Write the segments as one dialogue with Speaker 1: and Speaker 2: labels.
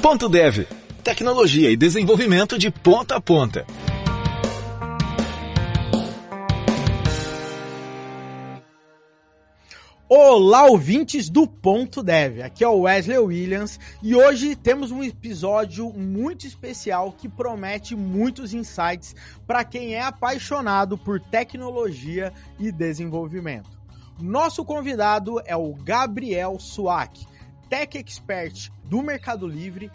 Speaker 1: Ponto Dev. Tecnologia e desenvolvimento de ponta a ponta.
Speaker 2: Olá, ouvintes do Ponto Dev. Aqui é o Wesley Williams e hoje temos um episódio muito especial que promete muitos insights para quem é apaixonado por tecnologia e desenvolvimento. Nosso convidado é o Gabriel Suak, Tech Expert do Mercado Livre.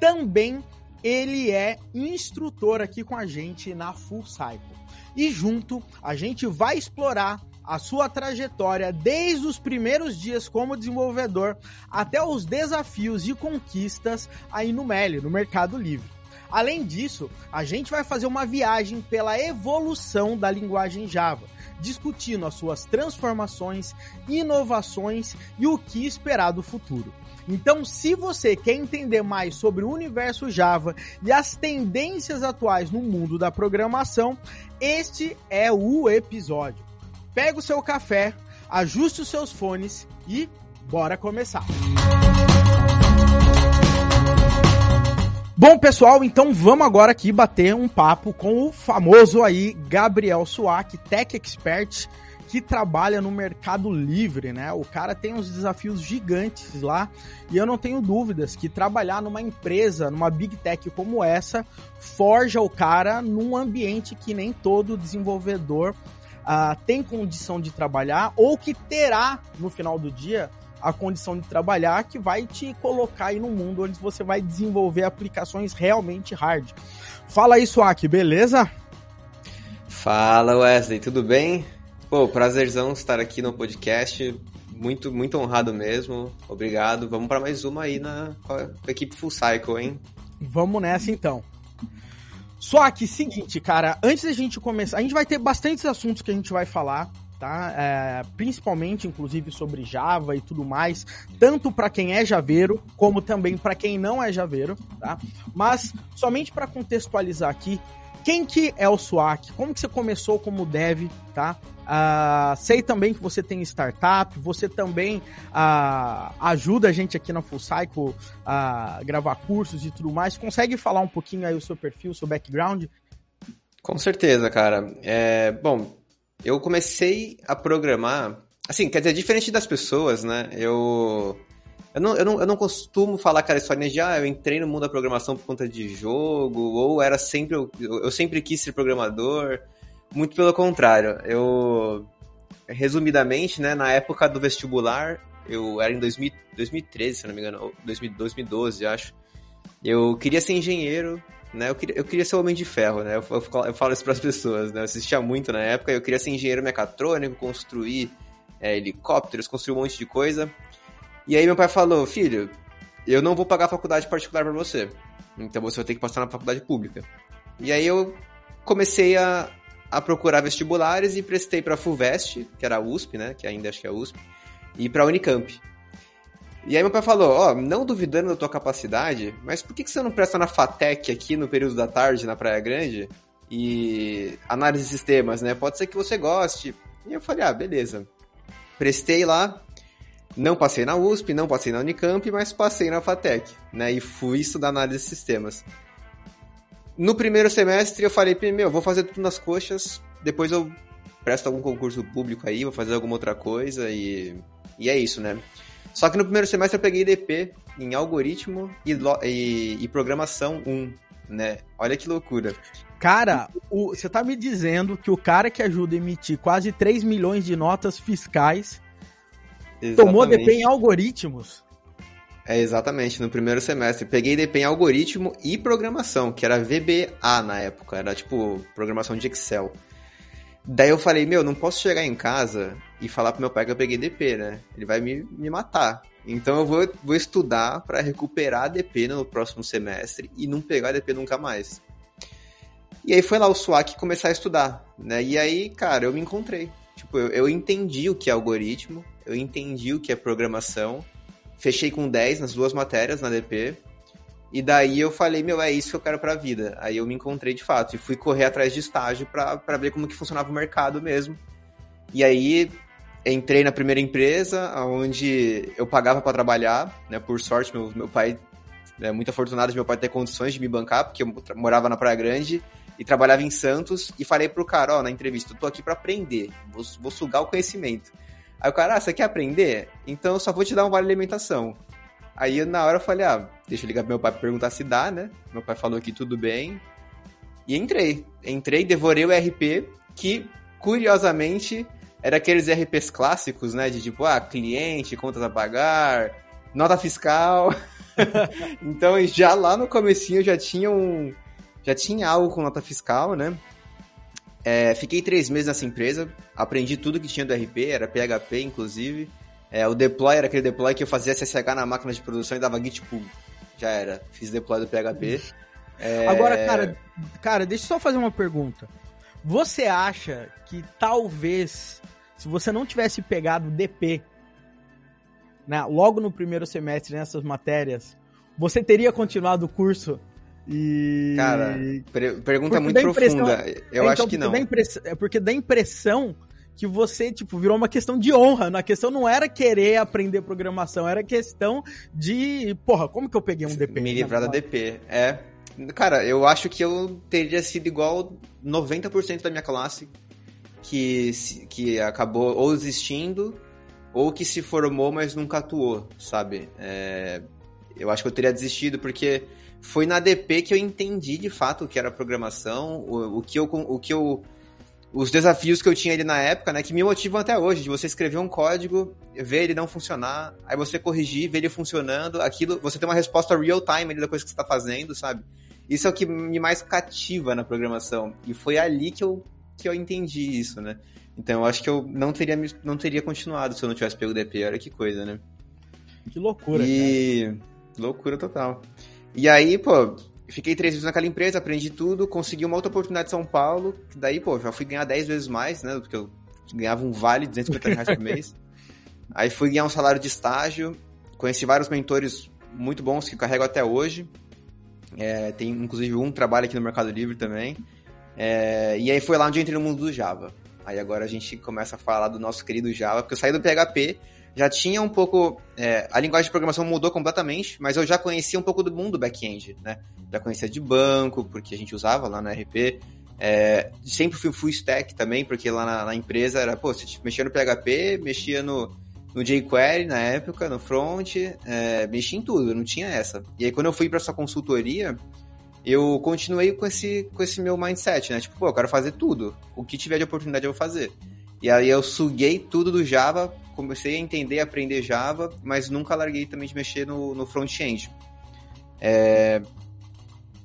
Speaker 2: Também ele é instrutor aqui com a gente na Full Cycle. E junto a gente vai explorar a sua trajetória desde os primeiros dias como desenvolvedor até os desafios e conquistas aí no Meli, no Mercado Livre. Além disso, a gente vai fazer uma viagem pela evolução da linguagem Java, discutindo as suas transformações, inovações e o que esperar do futuro. Então, se você quer entender mais sobre o universo Java e as tendências atuais no mundo da programação, este é o episódio pega o seu café, ajuste os seus fones e bora começar. Bom, pessoal, então vamos agora aqui bater um papo com o famoso aí Gabriel Suak, Tech Expert, que trabalha no Mercado Livre, né? O cara tem uns desafios gigantes lá e eu não tenho dúvidas que trabalhar numa empresa, numa Big Tech como essa, forja o cara num ambiente que nem todo desenvolvedor uh, tem condição de trabalhar ou que terá no final do dia a condição de trabalhar que vai te colocar aí no mundo onde você vai desenvolver aplicações realmente hard. Fala aí, Swak, beleza?
Speaker 3: Fala, Wesley, tudo bem? Pô, prazerzão estar aqui no podcast. Muito, muito honrado mesmo. Obrigado. Vamos para mais uma aí na equipe Full Cycle, hein?
Speaker 2: Vamos nessa então. Só que, seguinte, cara, antes da gente começar, a gente vai ter bastantes assuntos que a gente vai falar, tá? É, principalmente, inclusive, sobre Java e tudo mais, tanto para quem é javeiro, como também para quem não é javeiro, tá? Mas, somente para contextualizar aqui, quem que é o SWAC? Como que você começou como dev, tá? Uh, sei também que você tem startup, você também uh, ajuda a gente aqui na Full Cycle a gravar cursos e tudo mais. Consegue falar um pouquinho aí o seu perfil, o seu background?
Speaker 3: Com certeza, cara. É, bom, eu comecei a programar, assim, quer dizer, diferente das pessoas, né? Eu eu não, eu, não, eu não costumo falar aquela história de, ah, eu entrei no mundo da programação por conta de jogo, ou era sempre, eu, eu sempre quis ser programador. Muito pelo contrário. Eu, resumidamente, né, na época do vestibular, eu era em 2000, 2013, se não me engano, 2012, acho. Eu queria ser engenheiro, né? Eu queria, eu queria ser homem de ferro, né? Eu, eu, eu falo isso para as pessoas, né? Eu assistia muito na época, eu queria ser engenheiro mecatrônico, construir é, helicópteros, construir um monte de coisa. E aí meu pai falou, filho, eu não vou pagar faculdade particular para você. Então você vai ter que passar na faculdade pública. E aí eu comecei a, a procurar vestibulares e prestei para a FUVEST, que era a USP, né? Que ainda acho que é a USP, e para a Unicamp. E aí meu pai falou, ó, oh, não duvidando da tua capacidade, mas por que, que você não presta na FATEC aqui no período da tarde, na Praia Grande? E análise de sistemas, né? Pode ser que você goste. E eu falei, ah, beleza. Prestei lá, não passei na USP, não passei na Unicamp, mas passei na FATEC, né? E fui estudar análise de sistemas. No primeiro semestre eu falei, meu, vou fazer tudo nas coxas, depois eu presto algum concurso público aí, vou fazer alguma outra coisa e, e é isso, né? Só que no primeiro semestre eu peguei DP em algoritmo e, e, e programação 1, né? Olha que loucura.
Speaker 2: Cara, você tá me dizendo que o cara que ajuda a emitir quase 3 milhões de notas fiscais Exatamente. Tomou DP em algoritmos.
Speaker 3: É, exatamente, no primeiro semestre. Peguei DP em algoritmo e programação, que era VBA na época, era tipo programação de Excel. Daí eu falei, meu, não posso chegar em casa e falar pro meu pai que eu peguei DP, né? Ele vai me, me matar. Então eu vou, vou estudar para recuperar DP no próximo semestre e não pegar DP nunca mais. E aí foi lá o SWAC começar a estudar, né? E aí, cara, eu me encontrei. Tipo, eu, eu entendi o que é algoritmo, eu entendi o que é programação, fechei com 10 nas duas matérias na DP, e daí eu falei, meu, é isso que eu quero pra vida. Aí eu me encontrei de fato e fui correr atrás de estágio para ver como que funcionava o mercado mesmo. E aí entrei na primeira empresa, onde eu pagava para trabalhar, né? Por sorte, meu, meu pai é, muito afortunado de meu pai ter condições de me bancar, porque eu morava na Praia Grande e trabalhava em Santos, e falei pro cara, ó, na entrevista, eu tô aqui para aprender, vou, vou sugar o conhecimento. Aí o cara, ah, você quer aprender? Então eu só vou te dar um vale alimentação. Aí na hora eu falei, ah, deixa eu ligar pro meu pai pra perguntar se dá, né? Meu pai falou que tudo bem. E entrei. Entrei, devorei o RP, que, curiosamente, era aqueles RPs clássicos, né? De tipo, ah, cliente, contas a pagar, nota fiscal. então já lá no comecinho já tinha um. Já tinha algo com nota fiscal, né? É, fiquei três meses nessa empresa, aprendi tudo que tinha do RP, era PHP, inclusive. É, o deploy era aquele deploy que eu fazia SSH na máquina de produção e dava git pull. Já era. Fiz deploy do PHP.
Speaker 2: É... Agora, cara, cara, deixa eu só fazer uma pergunta. Você acha que talvez, se você não tivesse pegado DP, né, logo no primeiro semestre nessas matérias, você teria continuado o curso e.
Speaker 3: Cara, pergunta muito profunda. Eu é, acho então, que não.
Speaker 2: É porque dá impressão que você, tipo, virou uma questão de honra. A questão não era querer aprender programação, era questão de, porra, como que eu peguei um DP?
Speaker 3: Me livrar da DP, é. Cara, eu acho que eu teria sido igual 90% da minha classe que, que acabou ou desistindo ou que se formou, mas nunca atuou, sabe? É, eu acho que eu teria desistido porque foi na DP que eu entendi de fato o que era programação, o, o que eu, o que eu os desafios que eu tinha ali na época, né, que me motivam até hoje, de você escrever um código, ver ele não funcionar, aí você corrigir, ver ele funcionando, aquilo, você tem uma resposta real time ali da coisa que você está fazendo, sabe? Isso é o que me mais cativa na programação. E foi ali que eu, que eu entendi isso, né? Então eu acho que eu não teria, não teria continuado se eu não tivesse pego o DP, olha que coisa, né?
Speaker 2: Que loucura,
Speaker 3: e... Cara. Loucura total. E aí, pô, Fiquei três vezes naquela empresa, aprendi tudo, consegui uma outra oportunidade em São Paulo, daí, pô, já fui ganhar dez vezes mais, né? Porque eu ganhava um vale de 250 reais por mês. Aí fui ganhar um salário de estágio, conheci vários mentores muito bons que carrego até hoje. É, tem inclusive um trabalho aqui no Mercado Livre também. É, e aí foi lá onde eu entrei no mundo do Java. Aí agora a gente começa a falar do nosso querido Java, porque eu saí do PHP, já tinha um pouco. É, a linguagem de programação mudou completamente, mas eu já conhecia um pouco do mundo back-end, né? Já conhecia de banco, porque a gente usava lá no RP. É, sempre fui full stack também, porque lá na, na empresa era, pô, você mexia no PHP, mexia no, no jQuery na época, no front, é, mexia em tudo, não tinha essa. E aí quando eu fui para essa consultoria, eu continuei com esse, com esse meu mindset, né? Tipo, pô, eu quero fazer tudo. O que tiver de oportunidade eu vou fazer. E aí eu suguei tudo do Java, comecei a entender, aprender Java, mas nunca larguei também de mexer no, no front-end. É,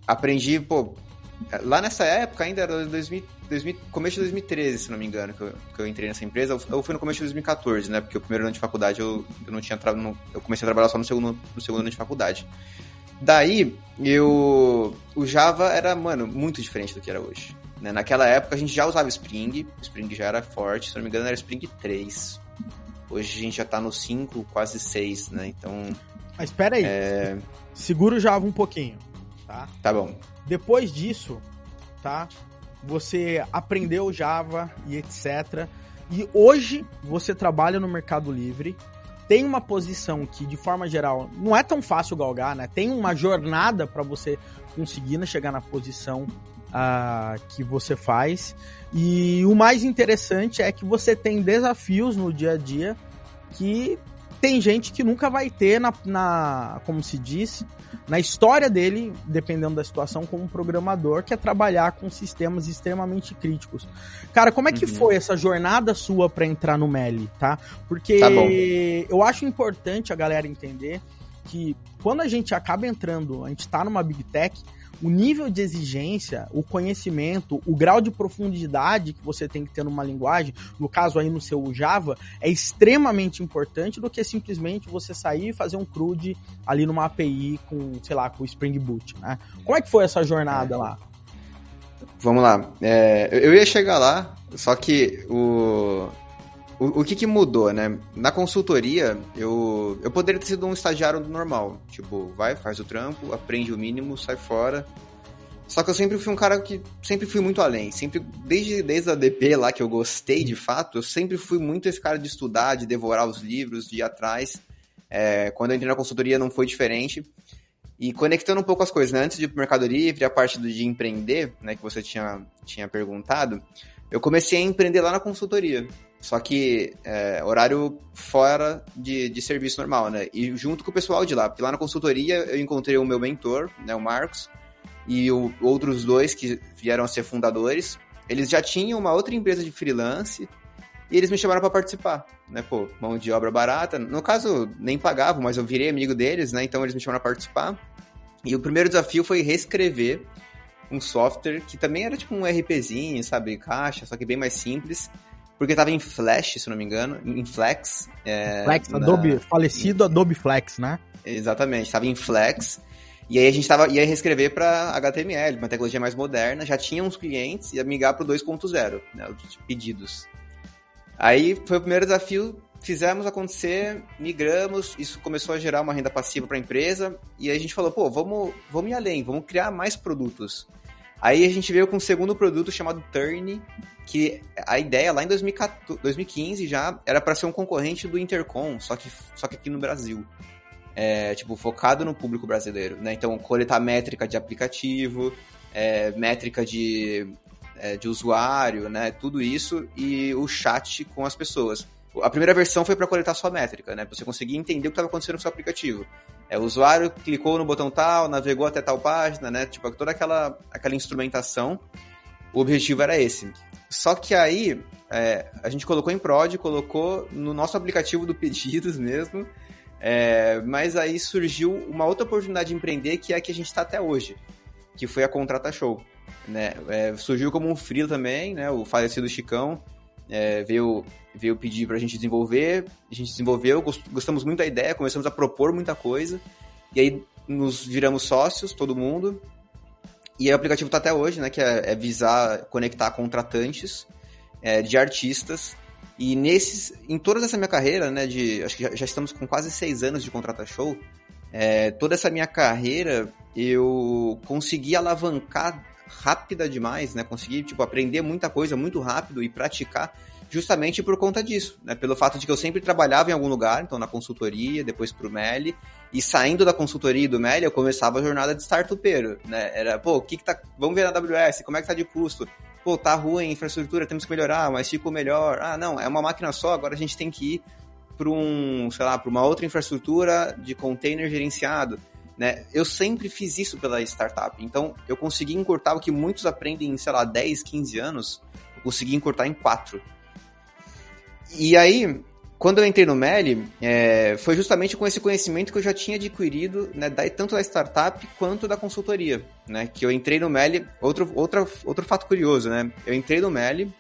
Speaker 3: aprendi, pô, lá nessa época ainda era 2000, 2000, começo de 2013, se não me engano, que eu, que eu entrei nessa empresa, ou foi no começo de 2014, né, porque o primeiro ano de faculdade eu, eu não tinha eu comecei a trabalhar só no segundo, no segundo ano de faculdade. Daí, eu, o Java era, mano, muito diferente do que era hoje. Né? Naquela época a gente já usava Spring, Spring já era forte, se não me engano era Spring 3. Hoje a gente já tá no 5, quase 6, né? Então.
Speaker 2: Mas espera aí. É... Segura o Java um pouquinho, tá?
Speaker 3: Tá bom.
Speaker 2: Depois disso, tá? Você aprendeu Java e etc. E hoje você trabalha no Mercado Livre, tem uma posição que, de forma geral, não é tão fácil galgar, né? Tem uma jornada para você conseguir né, chegar na posição uh, que você faz. E o mais interessante é que você tem desafios no dia a dia que tem gente que nunca vai ter na, na como se diz, na história dele, dependendo da situação, como programador, que é trabalhar com sistemas extremamente críticos. Cara, como é que uhum. foi essa jornada sua para entrar no Meli, tá? Porque tá eu acho importante a galera entender que quando a gente acaba entrando, a gente tá numa Big Tech, o nível de exigência, o conhecimento, o grau de profundidade que você tem que ter numa linguagem, no caso aí no seu Java, é extremamente importante do que simplesmente você sair e fazer um CRUD ali numa API com, sei lá, com o Spring Boot, né? Como é que foi essa jornada lá?
Speaker 3: Vamos lá. É, eu ia chegar lá, só que o, o, o, que, que mudou, né? Na consultoria, eu, eu poderia ter sido um estagiário normal. Tipo, vai, faz o trampo, aprende o mínimo, sai fora. Só que eu sempre fui um cara que sempre fui muito além. Sempre, desde, desde a DP lá que eu gostei de fato, eu sempre fui muito esse cara de estudar, de devorar os livros, de ir atrás. É, quando eu entrei na consultoria não foi diferente. E conectando um pouco as coisas, né? Antes de ir pro Mercado Livre, a parte do, de empreender, né, que você tinha, tinha perguntado, eu comecei a empreender lá na consultoria. Só que é, horário fora de, de serviço normal, né? E junto com o pessoal de lá. Porque lá na consultoria eu encontrei o meu mentor, né, o Marcos, e o, outros dois que vieram a ser fundadores. Eles já tinham uma outra empresa de freelance e eles me chamaram para participar, né? Pô, mão de obra barata. No caso, nem pagavam, mas eu virei amigo deles, né? Então eles me chamaram para participar. E o primeiro desafio foi reescrever um software que também era tipo um RPzinho, sabe? Caixa, só que bem mais simples. Porque tava em Flash, se não me engano, em Flex.
Speaker 2: É, Flex, na... Adobe, falecido Adobe Flex, né?
Speaker 3: Exatamente, tava em Flex. E aí a gente tava, ia reescrever para HTML, uma tecnologia mais moderna, já tinha uns clientes, ia migrar pro 2.0, né, os pedidos. Aí foi o primeiro desafio, fizemos acontecer, migramos, isso começou a gerar uma renda passiva para a empresa, e aí a gente falou, pô, vamos, vamos ir além, vamos criar mais produtos. Aí a gente veio com um segundo produto chamado Turn, que a ideia lá em 2014, 2015 já era para ser um concorrente do Intercom, só que, só que aqui no Brasil. É, tipo, focado no público brasileiro, né? Então, coletar métrica de aplicativo, é, métrica de é, de usuário, né? Tudo isso e o chat com as pessoas. A primeira versão foi para coletar sua métrica, né? Pra você conseguir entender o que estava acontecendo no seu aplicativo. É, o usuário clicou no botão tal, navegou até tal página, né? Tipo, toda aquela, aquela instrumentação. O objetivo era esse. Só que aí, é, a gente colocou em prod, colocou no nosso aplicativo do Pedidos mesmo, é, mas aí surgiu uma outra oportunidade de empreender que é a que a gente está até hoje, que foi a Contrata Show né? É, surgiu como um freelo também, né? O falecido Chicão é, veio, veio pedir para a gente desenvolver, a gente desenvolveu, gostamos muito da ideia, começamos a propor muita coisa, e aí nos viramos sócios, todo mundo, e o aplicativo está até hoje, né? Que é, é visar conectar contratantes é, de artistas e nesses, em toda essa minha carreira, né, de, acho que já, já estamos com quase seis anos de Contrata Show, é, toda essa minha carreira eu consegui alavancar rápida demais, né? Consegui, tipo, aprender muita coisa muito rápido e praticar justamente por conta disso, né? Pelo fato de que eu sempre trabalhava em algum lugar, então na consultoria, depois pro Meli, e saindo da consultoria e do Meli, eu começava a jornada de startupeiro, né? Era, pô, o que que tá, vamos ver na AWS, como é que tá de custo? Pô, tá ruim infraestrutura, temos que melhorar, mas ficou melhor. Ah, não, é uma máquina só, agora a gente tem que ir para um, sei lá, para uma outra infraestrutura de container gerenciado. Né? Eu sempre fiz isso pela startup. Então, eu consegui encurtar o que muitos aprendem em, sei lá, 10, 15 anos, eu consegui encurtar em 4. E aí, quando eu entrei no Meli, é, foi justamente com esse conhecimento que eu já tinha adquirido, né, da, tanto da startup quanto da consultoria, né, que eu entrei no Meli, outro, outro, outro fato curioso, né, eu entrei no Meli,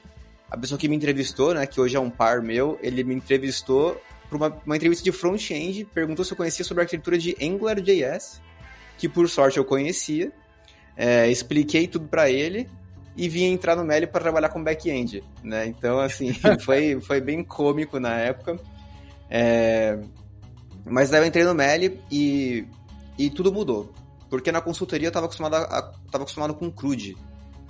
Speaker 3: a pessoa que me entrevistou, né, que hoje é um par meu, ele me entrevistou para uma, uma entrevista de front-end, perguntou se eu conhecia sobre a arquitetura de AngularJS, que por sorte eu conhecia, é, expliquei tudo para ele e vim entrar no Meli para trabalhar com back-end, né? Então, assim, foi, foi bem cômico na época. É... Mas daí eu entrei no Meli e, e tudo mudou. Porque na consultoria eu estava acostumado, a, tava acostumado com CRUD.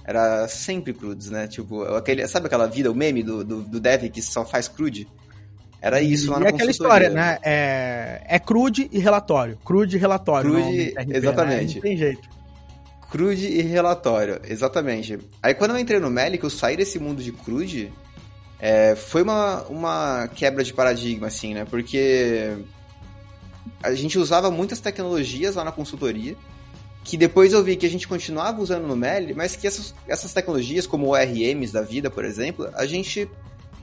Speaker 3: Era sempre CRUDs, né? Tipo, aquele, sabe aquela vida, o meme do, do, do dev que só faz CRUD? Era isso lá e na
Speaker 2: aquela história, né? É, é crude e relatório. Crude e relatório.
Speaker 3: Crude, RP, né? exatamente. Né?
Speaker 2: Não tem jeito.
Speaker 3: Crude e relatório, exatamente. Aí quando eu entrei no Meli, que eu saí desse mundo de crude, é, foi uma, uma quebra de paradigma, assim, né? Porque a gente usava muitas tecnologias lá na consultoria, que depois eu vi que a gente continuava usando no Meli, mas que essas, essas tecnologias, como ORMs da vida, por exemplo, a gente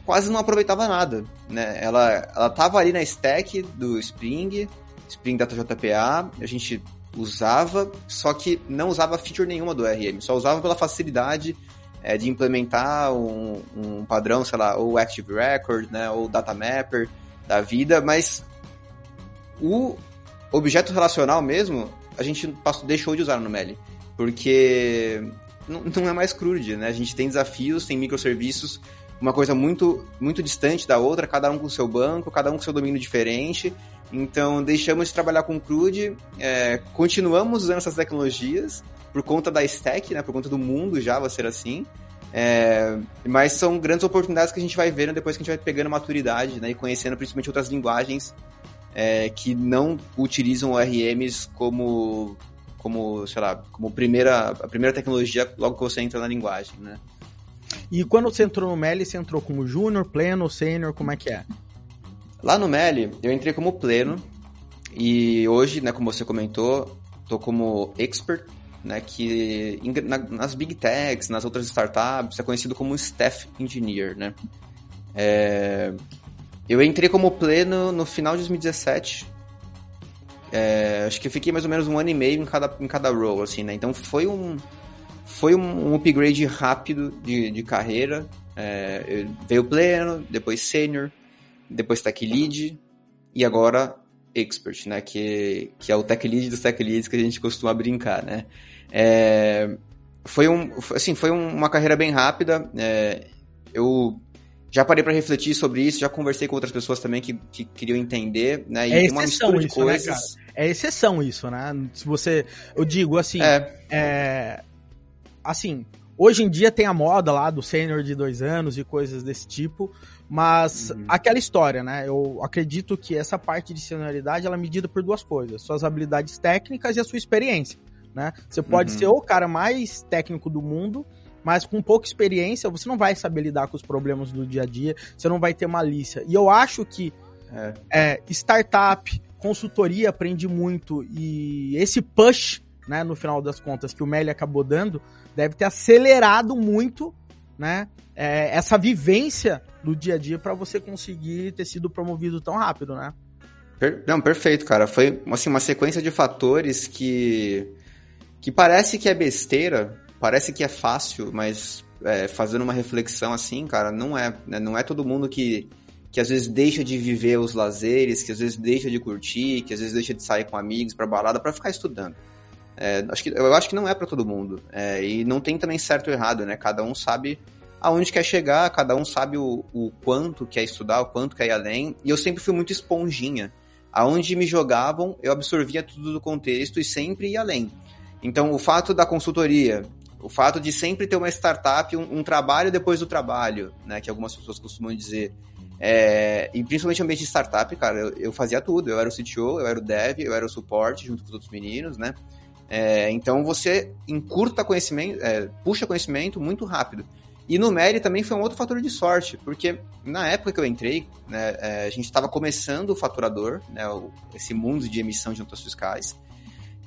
Speaker 3: quase não aproveitava nada, né? Ela, ela tava ali na stack do Spring, Spring Data JPA, a gente usava, só que não usava feature nenhuma do RM, só usava pela facilidade é, de implementar um, um, padrão, sei lá, ou Active Record, né, ou Data Mapper da vida, mas o objeto relacional mesmo, a gente passou, deixou de usar no Meli, porque não, não é mais CRUD, né? A gente tem desafios, tem microserviços uma coisa muito, muito distante da outra, cada um com seu banco, cada um com seu domínio diferente. Então, deixamos de trabalhar com CRUD, é, continuamos usando essas tecnologias por conta da stack, né, por conta do mundo Java ser assim. É, mas são grandes oportunidades que a gente vai vendo depois que a gente vai pegando maturidade né, e conhecendo principalmente outras linguagens é, que não utilizam ORMs como, como, sei lá, como primeira, a primeira tecnologia logo que você entra na linguagem, né?
Speaker 2: E quando você entrou no Meli, você entrou como júnior, pleno, sênior, como é que é?
Speaker 3: Lá no Meli, eu entrei como pleno e hoje, né, como você comentou, tô como expert, né, que na, nas big techs, nas outras startups, é conhecido como staff engineer, né? É, eu entrei como pleno no final de 2017. É, acho que eu fiquei mais ou menos um ano e meio em cada, em cada role, assim, né? Então foi um, foi um, um upgrade rápido de, de carreira. É, veio pleno, depois senior, depois tech lead e agora expert, né? Que, que é o tech lead dos tech leads que a gente costuma brincar, né? É, foi um, assim, foi uma carreira bem rápida. É, eu já parei para refletir sobre isso, já conversei com outras pessoas também que, que queriam entender, né?
Speaker 2: E é tem uma mistura de isso, né, coisas. Né, é exceção isso, né? Se você. Eu digo assim. É. é. Assim, hoje em dia tem a moda lá do sênior de dois anos e coisas desse tipo. Mas uhum. aquela história, né? Eu acredito que essa parte de senioridade ela é medida por duas coisas: suas habilidades técnicas e a sua experiência. Né? Você pode uhum. ser o cara mais técnico do mundo, mas com pouca experiência, você não vai saber lidar com os problemas do dia a dia, você não vai ter malícia. E eu acho que é. É, startup, consultoria aprende muito e esse push, né, no final das contas, que o Meli acabou dando, deve ter acelerado muito, né, é, essa vivência do dia a dia para você conseguir ter sido promovido tão rápido, né?
Speaker 3: Per não, perfeito, cara. Foi assim, uma sequência de fatores que que parece que é besteira, parece que é fácil, mas é, fazendo uma reflexão assim, cara, não é. Né? Não é todo mundo que, que às vezes deixa de viver os lazeres, que às vezes deixa de curtir, que às vezes deixa de sair com amigos para balada para ficar estudando. É, acho que, eu acho que não é para todo mundo. É, e não tem também certo ou errado, né? Cada um sabe aonde quer chegar, cada um sabe o, o quanto quer estudar, o quanto quer ir além. E eu sempre fui muito esponjinha. Aonde me jogavam, eu absorvia tudo do contexto e sempre ia além. Então, o fato da consultoria, o fato de sempre ter uma startup, um, um trabalho depois do trabalho, né, que algumas pessoas costumam dizer, é, e principalmente ambiente de startup, cara, eu, eu, fazia tudo. Eu era o CTO, eu era o dev, eu era o suporte junto com os outros meninos, né? É, então você encurta conhecimento, é, puxa conhecimento muito rápido. E no Meri também foi um outro fator de sorte, porque na época que eu entrei, né, é, a gente estava começando o faturador, né, o, esse mundo de emissão de notas fiscais.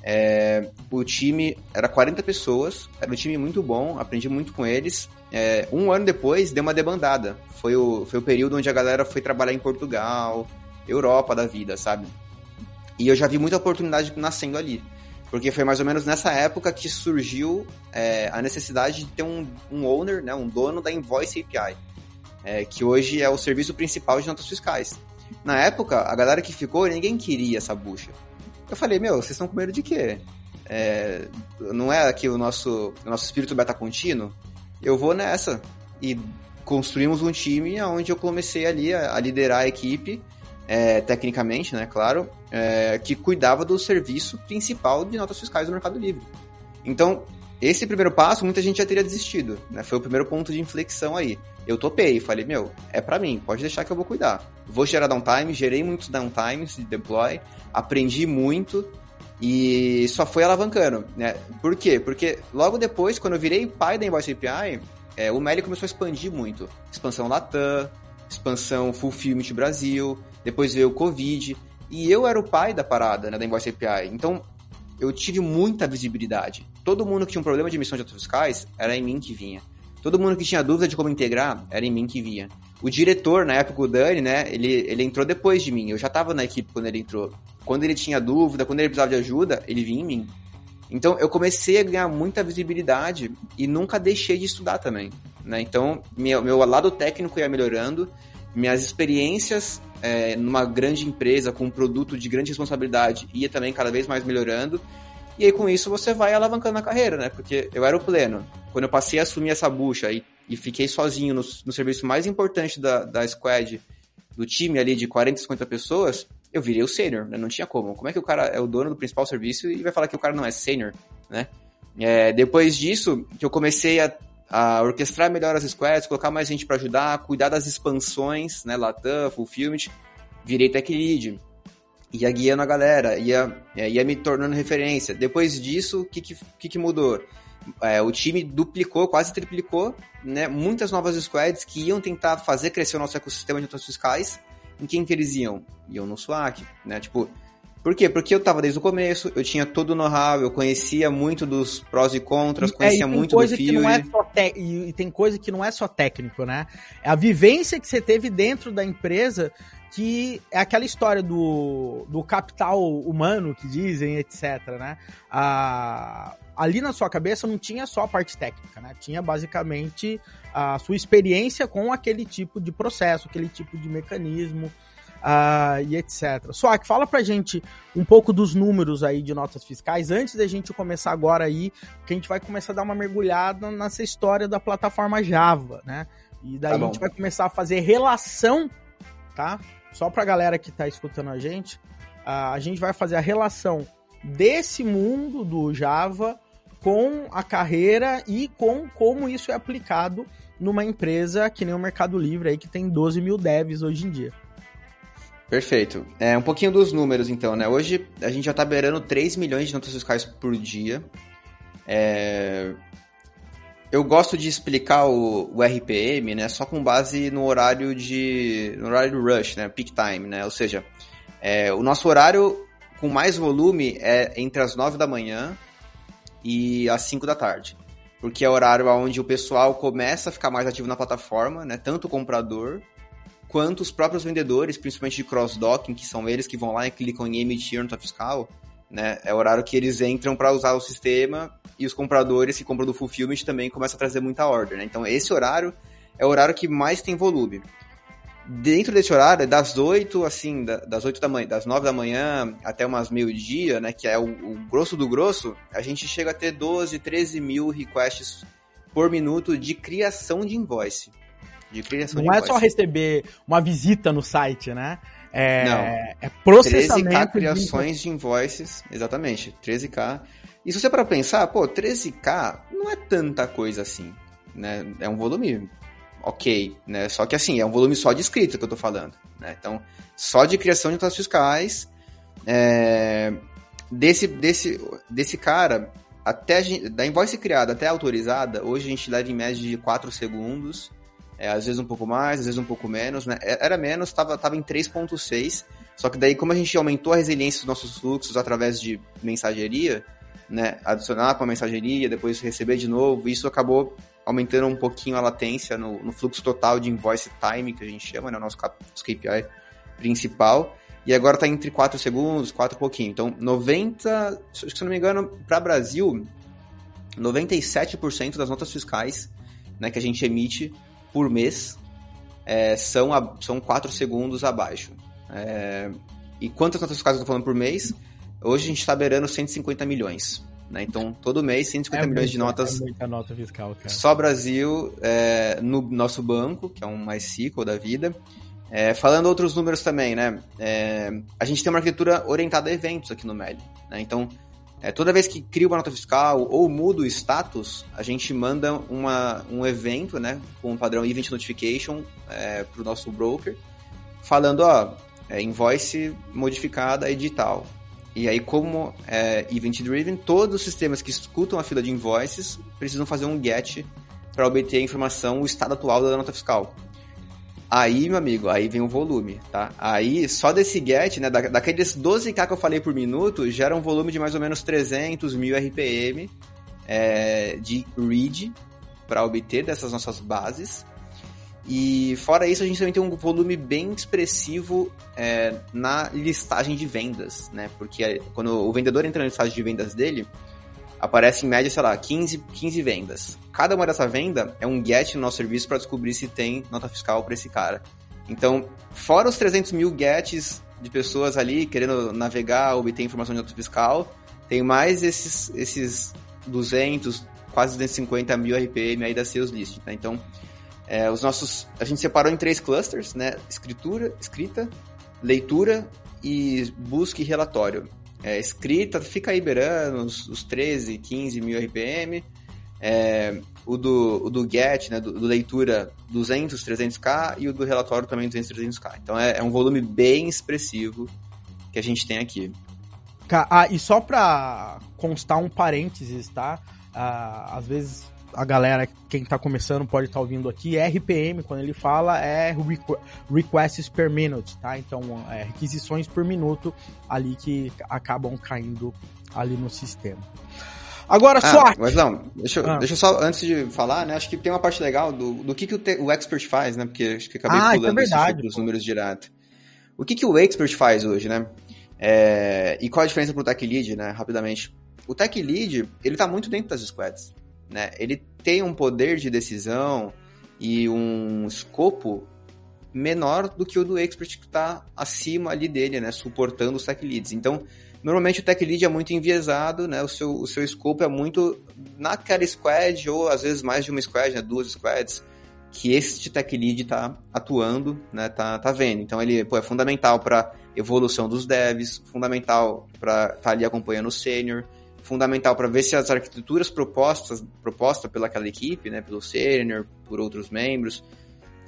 Speaker 3: É, o time era 40 pessoas, era um time muito bom, aprendi muito com eles. É, um ano depois, deu uma debandada. Foi o, foi o período onde a galera foi trabalhar em Portugal, Europa da vida, sabe? E eu já vi muita oportunidade nascendo ali. Porque foi mais ou menos nessa época que surgiu é, a necessidade de ter um, um owner, né, um dono da Invoice API, é, que hoje é o serviço principal de notas fiscais. Na época, a galera que ficou, ninguém queria essa bucha. Eu falei, meu, vocês estão com medo de quê? É, não é aqui o nosso, o nosso espírito beta contínuo? Eu vou nessa. E construímos um time onde eu comecei ali a, a liderar a equipe, é, tecnicamente, né, claro, é, que cuidava do serviço principal de notas fiscais do Mercado Livre. Então, esse primeiro passo, muita gente já teria desistido, né? Foi o primeiro ponto de inflexão aí. Eu topei, falei, meu, é para mim, pode deixar que eu vou cuidar. Vou gerar downtime, gerei muitos downtimes de deploy, aprendi muito e só foi alavancando, né? Por quê? Porque logo depois, quando eu virei pai da Invoice API, é, o Meli começou a expandir muito. Expansão Latam, expansão Fulfillment Brasil, depois veio o Covid, e eu era o pai da parada, né, da Invoice API. Então, eu tive muita visibilidade. Todo mundo que tinha um problema de emissão de notas fiscais, era em mim que vinha. Todo mundo que tinha dúvida de como integrar, era em mim que vinha. O diretor, na época, o Dani, né, ele, ele entrou depois de mim. Eu já estava na equipe quando ele entrou. Quando ele tinha dúvida, quando ele precisava de ajuda, ele vinha em mim. Então, eu comecei a ganhar muita visibilidade e nunca deixei de estudar também. Né? Então, meu, meu lado técnico ia melhorando, minhas experiências é, numa grande empresa com um produto de grande responsabilidade ia também cada vez mais melhorando. E aí com isso você vai alavancando a carreira, né? Porque eu era o pleno. Quando eu passei a assumir essa bucha e, e fiquei sozinho no, no serviço mais importante da, da squad, do time ali de 40, 50 pessoas, eu virei o sênior, né? Não tinha como. Como é que o cara é o dono do principal serviço e vai falar que o cara não é sênior, né? É, depois disso, que eu comecei a a orquestrar melhor as squads, colocar mais gente para ajudar, cuidar das expansões, né, Latam, Fulfillment, virei tech lead. ia guiando a galera, ia, é, ia me tornando referência. Depois disso, o que, que, que mudou? É, o time duplicou, quase triplicou, né? Muitas novas squads que iam tentar fazer crescer o nosso ecossistema de notas fiscais. Em quem que eles iam? Iam no SWAC, né? Tipo, por quê? Porque eu tava desde o começo, eu tinha todo o know-how, eu conhecia muito dos prós e contras, conhecia é, e muito
Speaker 2: do field. É te... E tem coisa que não é só técnico, né? É a vivência que você teve dentro da empresa que é aquela história do, do capital humano que dizem, etc, né? Ah, ali na sua cabeça não tinha só a parte técnica, né? Tinha basicamente a sua experiência com aquele tipo de processo, aquele tipo de mecanismo, uh, e etc. Suak, fala pra gente um pouco dos números aí de notas fiscais, antes da gente começar agora aí, que a gente vai começar a dar uma mergulhada nessa história da plataforma Java, né? E daí tá a gente vai começar a fazer relação, tá? Só pra galera que tá escutando a gente, uh, a gente vai fazer a relação desse mundo do Java com a carreira e com como isso é aplicado numa empresa que nem o Mercado Livre aí, que tem 12 mil devs hoje em dia.
Speaker 3: Perfeito. É, um pouquinho dos números, então, né? Hoje a gente já tá beirando 3 milhões de notas fiscais por dia. É... Eu gosto de explicar o, o, RPM, né? Só com base no horário de... no horário rush, né? Peak time, né? Ou seja, é, o nosso horário com mais volume é entre as 9 da manhã e as 5 da tarde. Porque é o horário onde o pessoal começa a ficar mais ativo na plataforma, né? Tanto o comprador quanto os próprios vendedores, principalmente de cross-docking, que são eles que vão lá e clicam em emitir nota fiscal, né? É o horário que eles entram para usar o sistema e os compradores que compram do fulfillment também começam a trazer muita order, né? Então esse horário é o horário que mais tem volume. Dentro desse horário, das 8, assim, das 8 da manhã, das 9 da manhã até umas meio-dia, né? Que é o, o grosso do grosso, a gente chega a ter 12, 13 mil requests por minuto de criação de invoice
Speaker 2: de criação Não de é só receber uma visita no site, né? É, Não. é processamento.
Speaker 3: 13k criações de... de invoices, exatamente, 13k. E se você para pensar, pô, 13k não é tanta coisa assim, né? É um volume ok, né? Só que assim, é um volume só de escrita que eu tô falando, né? Então, só de criação de notas fiscais, é... desse, desse, desse cara, até gente, da invoice criada até autorizada, hoje a gente leva em média de 4 segundos, é, às vezes um pouco mais, às vezes um pouco menos, né? É, era menos, estava tava em 3.6, só que daí como a gente aumentou a resiliência dos nossos fluxos através de mensageria, né, adicionar com a mensageria, depois receber de novo, isso acabou aumentando um pouquinho a latência no, no fluxo total de invoice time, que a gente chama, né, o nosso KPI principal, e agora está entre 4 segundos, 4 pouquinho. Então, 90, se eu não me engano, para Brasil, 97% das notas fiscais né, que a gente emite por mês é, são, a, são 4 segundos abaixo. É, e quantas notas fiscais eu estou falando por mês? Hoje a gente está beirando 150 milhões. Né? Então, todo mês, 150 é milhões muita, de notas.
Speaker 2: É muita nota fiscal, cara.
Speaker 3: Só Brasil, é, no nosso banco, que é um MySQL da vida. É, falando outros números também, né? É, a gente tem uma arquitetura orientada a eventos aqui no MED. Né? Então, é, toda vez que cria uma nota fiscal ou muda o status, a gente manda uma, um evento, né, com o padrão Event Notification é, para o nosso broker, falando, ó, é, invoice modificada edital. E aí, como é event driven, todos os sistemas que escutam a fila de invoices precisam fazer um get para obter a informação, o estado atual da nota fiscal. Aí, meu amigo, aí vem o volume, tá? Aí, só desse get, né, da, daqueles 12k que eu falei por minuto, gera um volume de mais ou menos 300 mil RPM é, de read para obter dessas nossas bases. E fora isso, a gente também tem um volume bem expressivo é, na listagem de vendas, né? Porque quando o vendedor entra na listagem de vendas dele, aparece em média, sei lá, 15, 15 vendas. Cada uma dessa venda é um get no nosso serviço para descobrir se tem nota fiscal para esse cara. Então, fora os 300 mil gets de pessoas ali querendo navegar, obter informação de nota fiscal, tem mais esses, esses 200, quase 250 mil RPM aí da Sales List. Né? Então, é, os nossos, a gente separou em três clusters, né? Escritura, escrita, leitura e busca e relatório é, escrita, fica aí beirando os, os 13, 15 mil RPM. É, o, do, o do GET, né, do, do, leitura 200, 300k e o do relatório também 200, 300k. Então é, é um volume bem expressivo que a gente tem aqui.
Speaker 2: Ah, e só para constar um parênteses, tá? Ah, às vezes a galera, quem tá começando pode estar tá ouvindo aqui, RPM, quando ele fala, é requests per minute, tá? Então, é requisições por minuto ali que acabam caindo ali no sistema. Agora, ah, SWAT.
Speaker 3: Mas não, deixa, ah. deixa eu só, antes de falar, né, acho que tem uma parte legal do, do que, que o, te, o Expert faz, né, porque acho que acabei ah, pulando é verdade, os números direto. O que, que o Expert faz hoje, né? É, e qual a diferença pro Tech Lead, né, rapidamente? O Tech Lead, ele tá muito dentro das squads, né? Ele tem um poder de decisão e um escopo menor do que o do Expert que está acima ali dele, né, suportando os Tech Leads. Então, Normalmente o tech lead é muito enviesado, né? O seu, o seu scope é muito naquela squad, ou às vezes mais de uma squad, né? Duas squads, que este tech lead está atuando, né? Tá, tá vendo. Então ele pô, é fundamental para evolução dos devs, fundamental para estar tá ali acompanhando o sênior, fundamental para ver se as arquiteturas propostas propostas pelaquela equipe, né? Pelo sênior, por outros membros,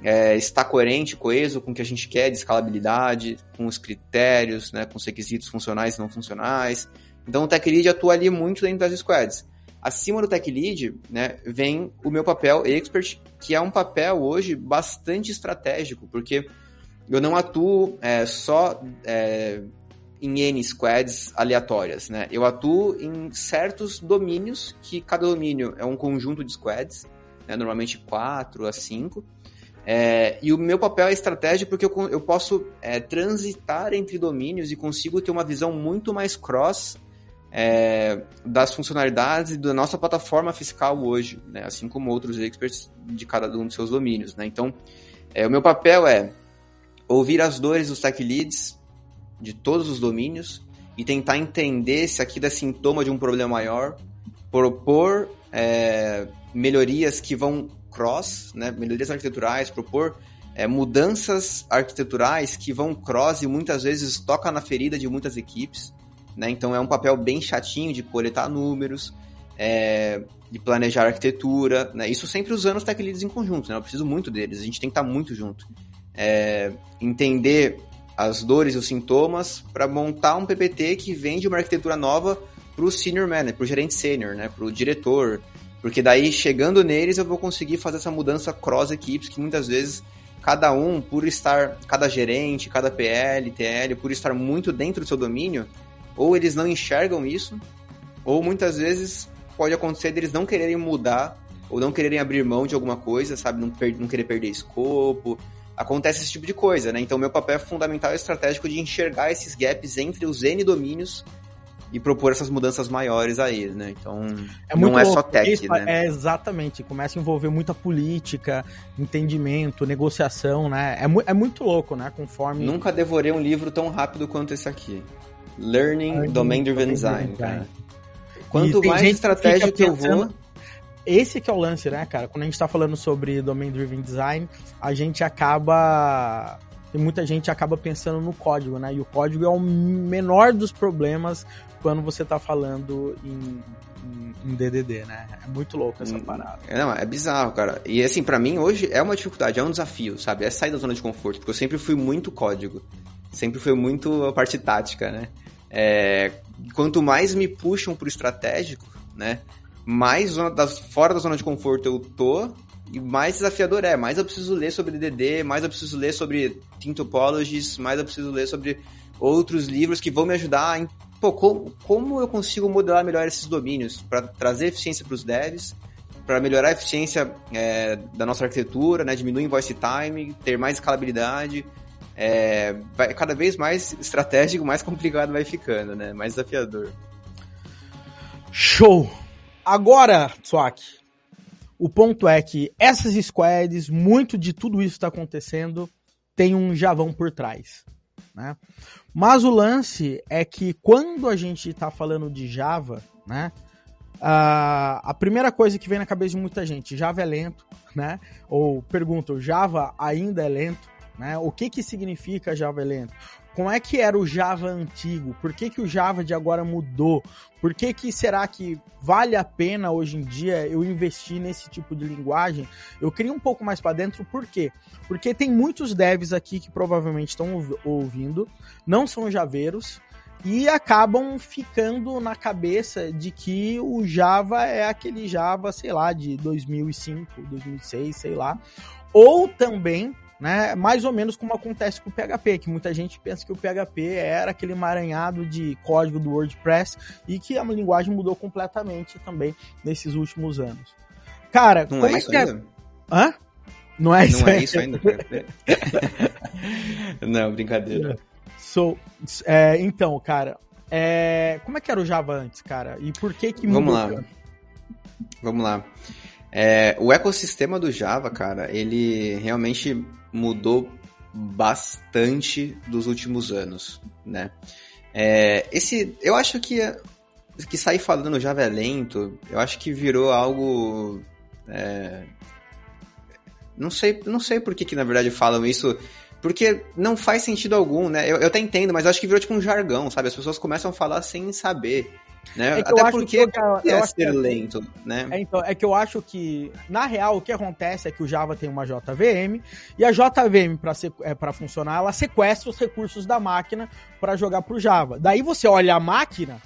Speaker 3: é, está coerente, coeso com o que a gente quer de escalabilidade, com os critérios, né, com os requisitos funcionais e não funcionais. Então o Tech Lead atua ali muito dentro das squads. Acima do Tech Lead, né, vem o meu papel Expert, que é um papel hoje bastante estratégico, porque eu não atuo é, só é, em N squads aleatórias, né? Eu atuo em certos domínios, que cada domínio é um conjunto de squads, né, normalmente 4 a 5, é, e o meu papel é estratégia porque eu, eu posso é, transitar entre domínios e consigo ter uma visão muito mais cross é, das funcionalidades da nossa plataforma fiscal hoje, né? assim como outros experts de cada um dos seus domínios. Né? Então, é, o meu papel é ouvir as dores dos tech leads de todos os domínios e tentar entender se aquilo é sintoma de um problema maior, propor é, melhorias que vão cross, né, melhorias arquiteturais, propor é, mudanças arquiteturais que vão cross e muitas vezes toca na ferida de muitas equipes. Né? Então é um papel bem chatinho de coletar números, é, de planejar arquitetura. Né? Isso sempre usando os tech leads em conjunto. Né? Eu preciso muito deles, a gente tem que estar muito junto. É, entender as dores e os sintomas para montar um PPT que vende uma arquitetura nova para o senior manager, para o gerente sênior, né? para o diretor, porque daí, chegando neles, eu vou conseguir fazer essa mudança cross equipes, que muitas vezes cada um, por estar, cada gerente, cada PL, TL, por estar muito dentro do seu domínio, ou eles não enxergam isso, ou muitas vezes pode acontecer deles não quererem mudar, ou não quererem abrir mão de alguma coisa, sabe? Não, não querer perder escopo. Acontece esse tipo de coisa, né? Então, meu papel é fundamental e estratégico de enxergar esses gaps entre os N domínios e propor essas mudanças maiores aí, né? Então,
Speaker 2: é não é só tech, isso, né? É exatamente, começa a envolver muita política, entendimento, negociação, né? É, mu é muito louco, né? Conforme...
Speaker 3: Nunca devorei um livro tão rápido quanto esse aqui. Learning Domain Driven Design, cara. Quanto mais estratégia que, que eu vou...
Speaker 2: Esse que é o lance, né, cara? Quando a gente tá falando sobre Domain Driven Design, a gente acaba tem muita gente acaba pensando no código, né? E o código é o menor dos problemas quando você está falando em, em, em, DDD, né? É muito louco essa hum, parada.
Speaker 3: É, não, é bizarro, cara. E assim, para mim hoje é uma dificuldade, é um desafio, sabe? É sair da zona de conforto, porque eu sempre fui muito código. Sempre fui muito a parte tática, né? É, quanto mais me puxam pro estratégico, né? Mais zona da, fora da zona de conforto eu tô, e mais desafiador é. Mais eu preciso ler sobre DDD, mais eu preciso ler sobre Team Topologies, mais eu preciso ler sobre outros livros que vão me ajudar em pô, como, como eu consigo modelar melhor esses domínios para trazer eficiência para os devs, para melhorar a eficiência é, da nossa arquitetura, né, diminuir invoice time, ter mais escalabilidade. É, vai, cada vez mais estratégico, mais complicado vai ficando, né? Mais desafiador.
Speaker 2: Show! Agora, Swak, o ponto é que essas squads, muito de tudo isso está acontecendo, tem um javão por trás. Né? Mas o lance é que quando a gente está falando de Java, né, a, a primeira coisa que vem na cabeça de muita gente, Java é lento, né? Ou perguntam, Java ainda é lento, né? O que que significa Java é lento? Como é que era o Java antigo? Por que, que o Java de agora mudou? Por que, que será que vale a pena hoje em dia eu investir nesse tipo de linguagem? Eu queria um pouco mais para dentro, por quê? Porque tem muitos devs aqui que provavelmente estão ouvindo, não são javeiros, e acabam ficando na cabeça de que o Java é aquele Java, sei lá, de 2005, 2006, sei lá. Ou também né? Mais ou menos como acontece com o PHP, que muita gente pensa que o PHP era aquele emaranhado de código do WordPress e que a linguagem mudou completamente também nesses últimos anos. Cara,
Speaker 3: não é isso é... ainda?
Speaker 2: Hã? Não é isso,
Speaker 3: não é isso ainda? não, brincadeira.
Speaker 2: So, é, então, cara, é, como é que era o Java antes, cara? E por que que
Speaker 3: mudou? Vamos lá. Vamos lá. É, o ecossistema do Java, cara, ele realmente mudou bastante dos últimos anos, né? É, esse, eu acho que que sair falando Java é lento, eu acho que virou algo, é, não sei, não sei por que, que na verdade falam isso, porque não faz sentido algum, né? Eu, eu até entendo, mas eu acho que virou tipo um jargão, sabe? As pessoas começam a falar sem saber. Né? É Até porque que eu, eu é ser que, lento, né?
Speaker 2: É, então, é que eu acho que, na real, o que acontece é que o Java tem uma JVM, e a JVM, para é, funcionar, ela sequestra os recursos da máquina para jogar pro Java. Daí você olha a máquina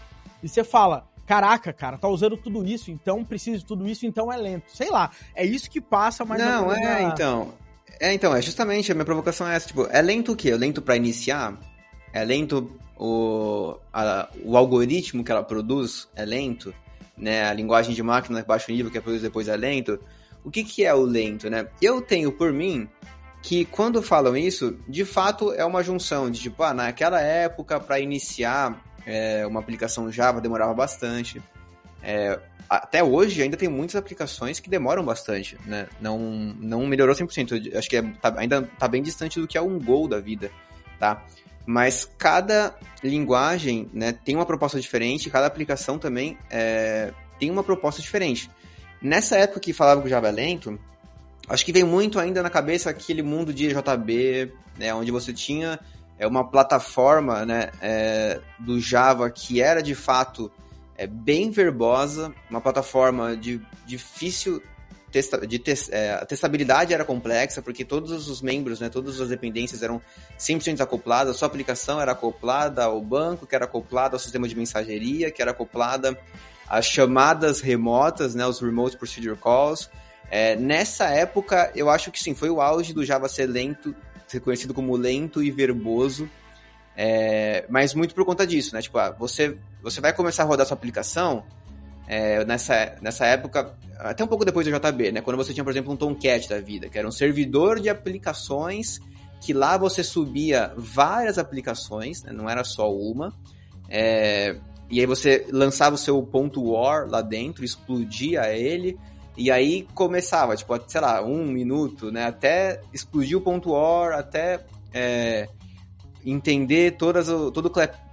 Speaker 2: e você fala, caraca, cara, tá usando tudo isso, então precisa de tudo isso, então é lento. Sei lá, é isso que passa mais
Speaker 3: Não, é, na... então... É, então, é justamente, a minha provocação é essa, tipo, é lento o quê? É lento para iniciar? É lento o, a, o algoritmo que ela produz é lento, né? A linguagem de máquina baixo nível que é produz depois é lento. O que, que é o lento, né? Eu tenho por mim que quando falam isso, de fato é uma junção de tipo, ah, naquela época para iniciar é, uma aplicação Java demorava bastante. É, até hoje ainda tem muitas aplicações que demoram bastante, né? Não, não melhorou 100%. Acho que é, tá, ainda tá bem distante do que é um gol da vida, tá? Mas cada linguagem né, tem uma proposta diferente, cada aplicação também é, tem uma proposta diferente. Nessa época que falava que o Java é lento, acho que vem muito ainda na cabeça aquele mundo de JB, né, onde você tinha é, uma plataforma né, é, do Java que era de fato é, bem verbosa, uma plataforma de difícil testa, de é, a testabilidade era complexa, porque todos os membros, né, todas as dependências eram 100% desacopladas, a sua aplicação era acoplada ao banco, que era acoplada ao sistema de mensageria, que era acoplada às chamadas remotas, né, os Remote Procedure Calls. É, nessa época, eu acho que sim, foi o auge do Java ser lento, ser conhecido como lento e verboso, é, mas muito por conta disso, né? Tipo, ah, você, você vai começar a rodar sua aplicação, é, nessa, nessa época, até um pouco depois do JB, né? Quando você tinha, por exemplo, um Tomcat da vida, que era um servidor de aplicações, que lá você subia várias aplicações, né? não era só uma. É, e aí você lançava o seu ponto .war lá dentro, explodia ele, e aí começava, tipo, sei lá, um minuto, né? Até explodir o ponto .war, até é, entender todas, todo o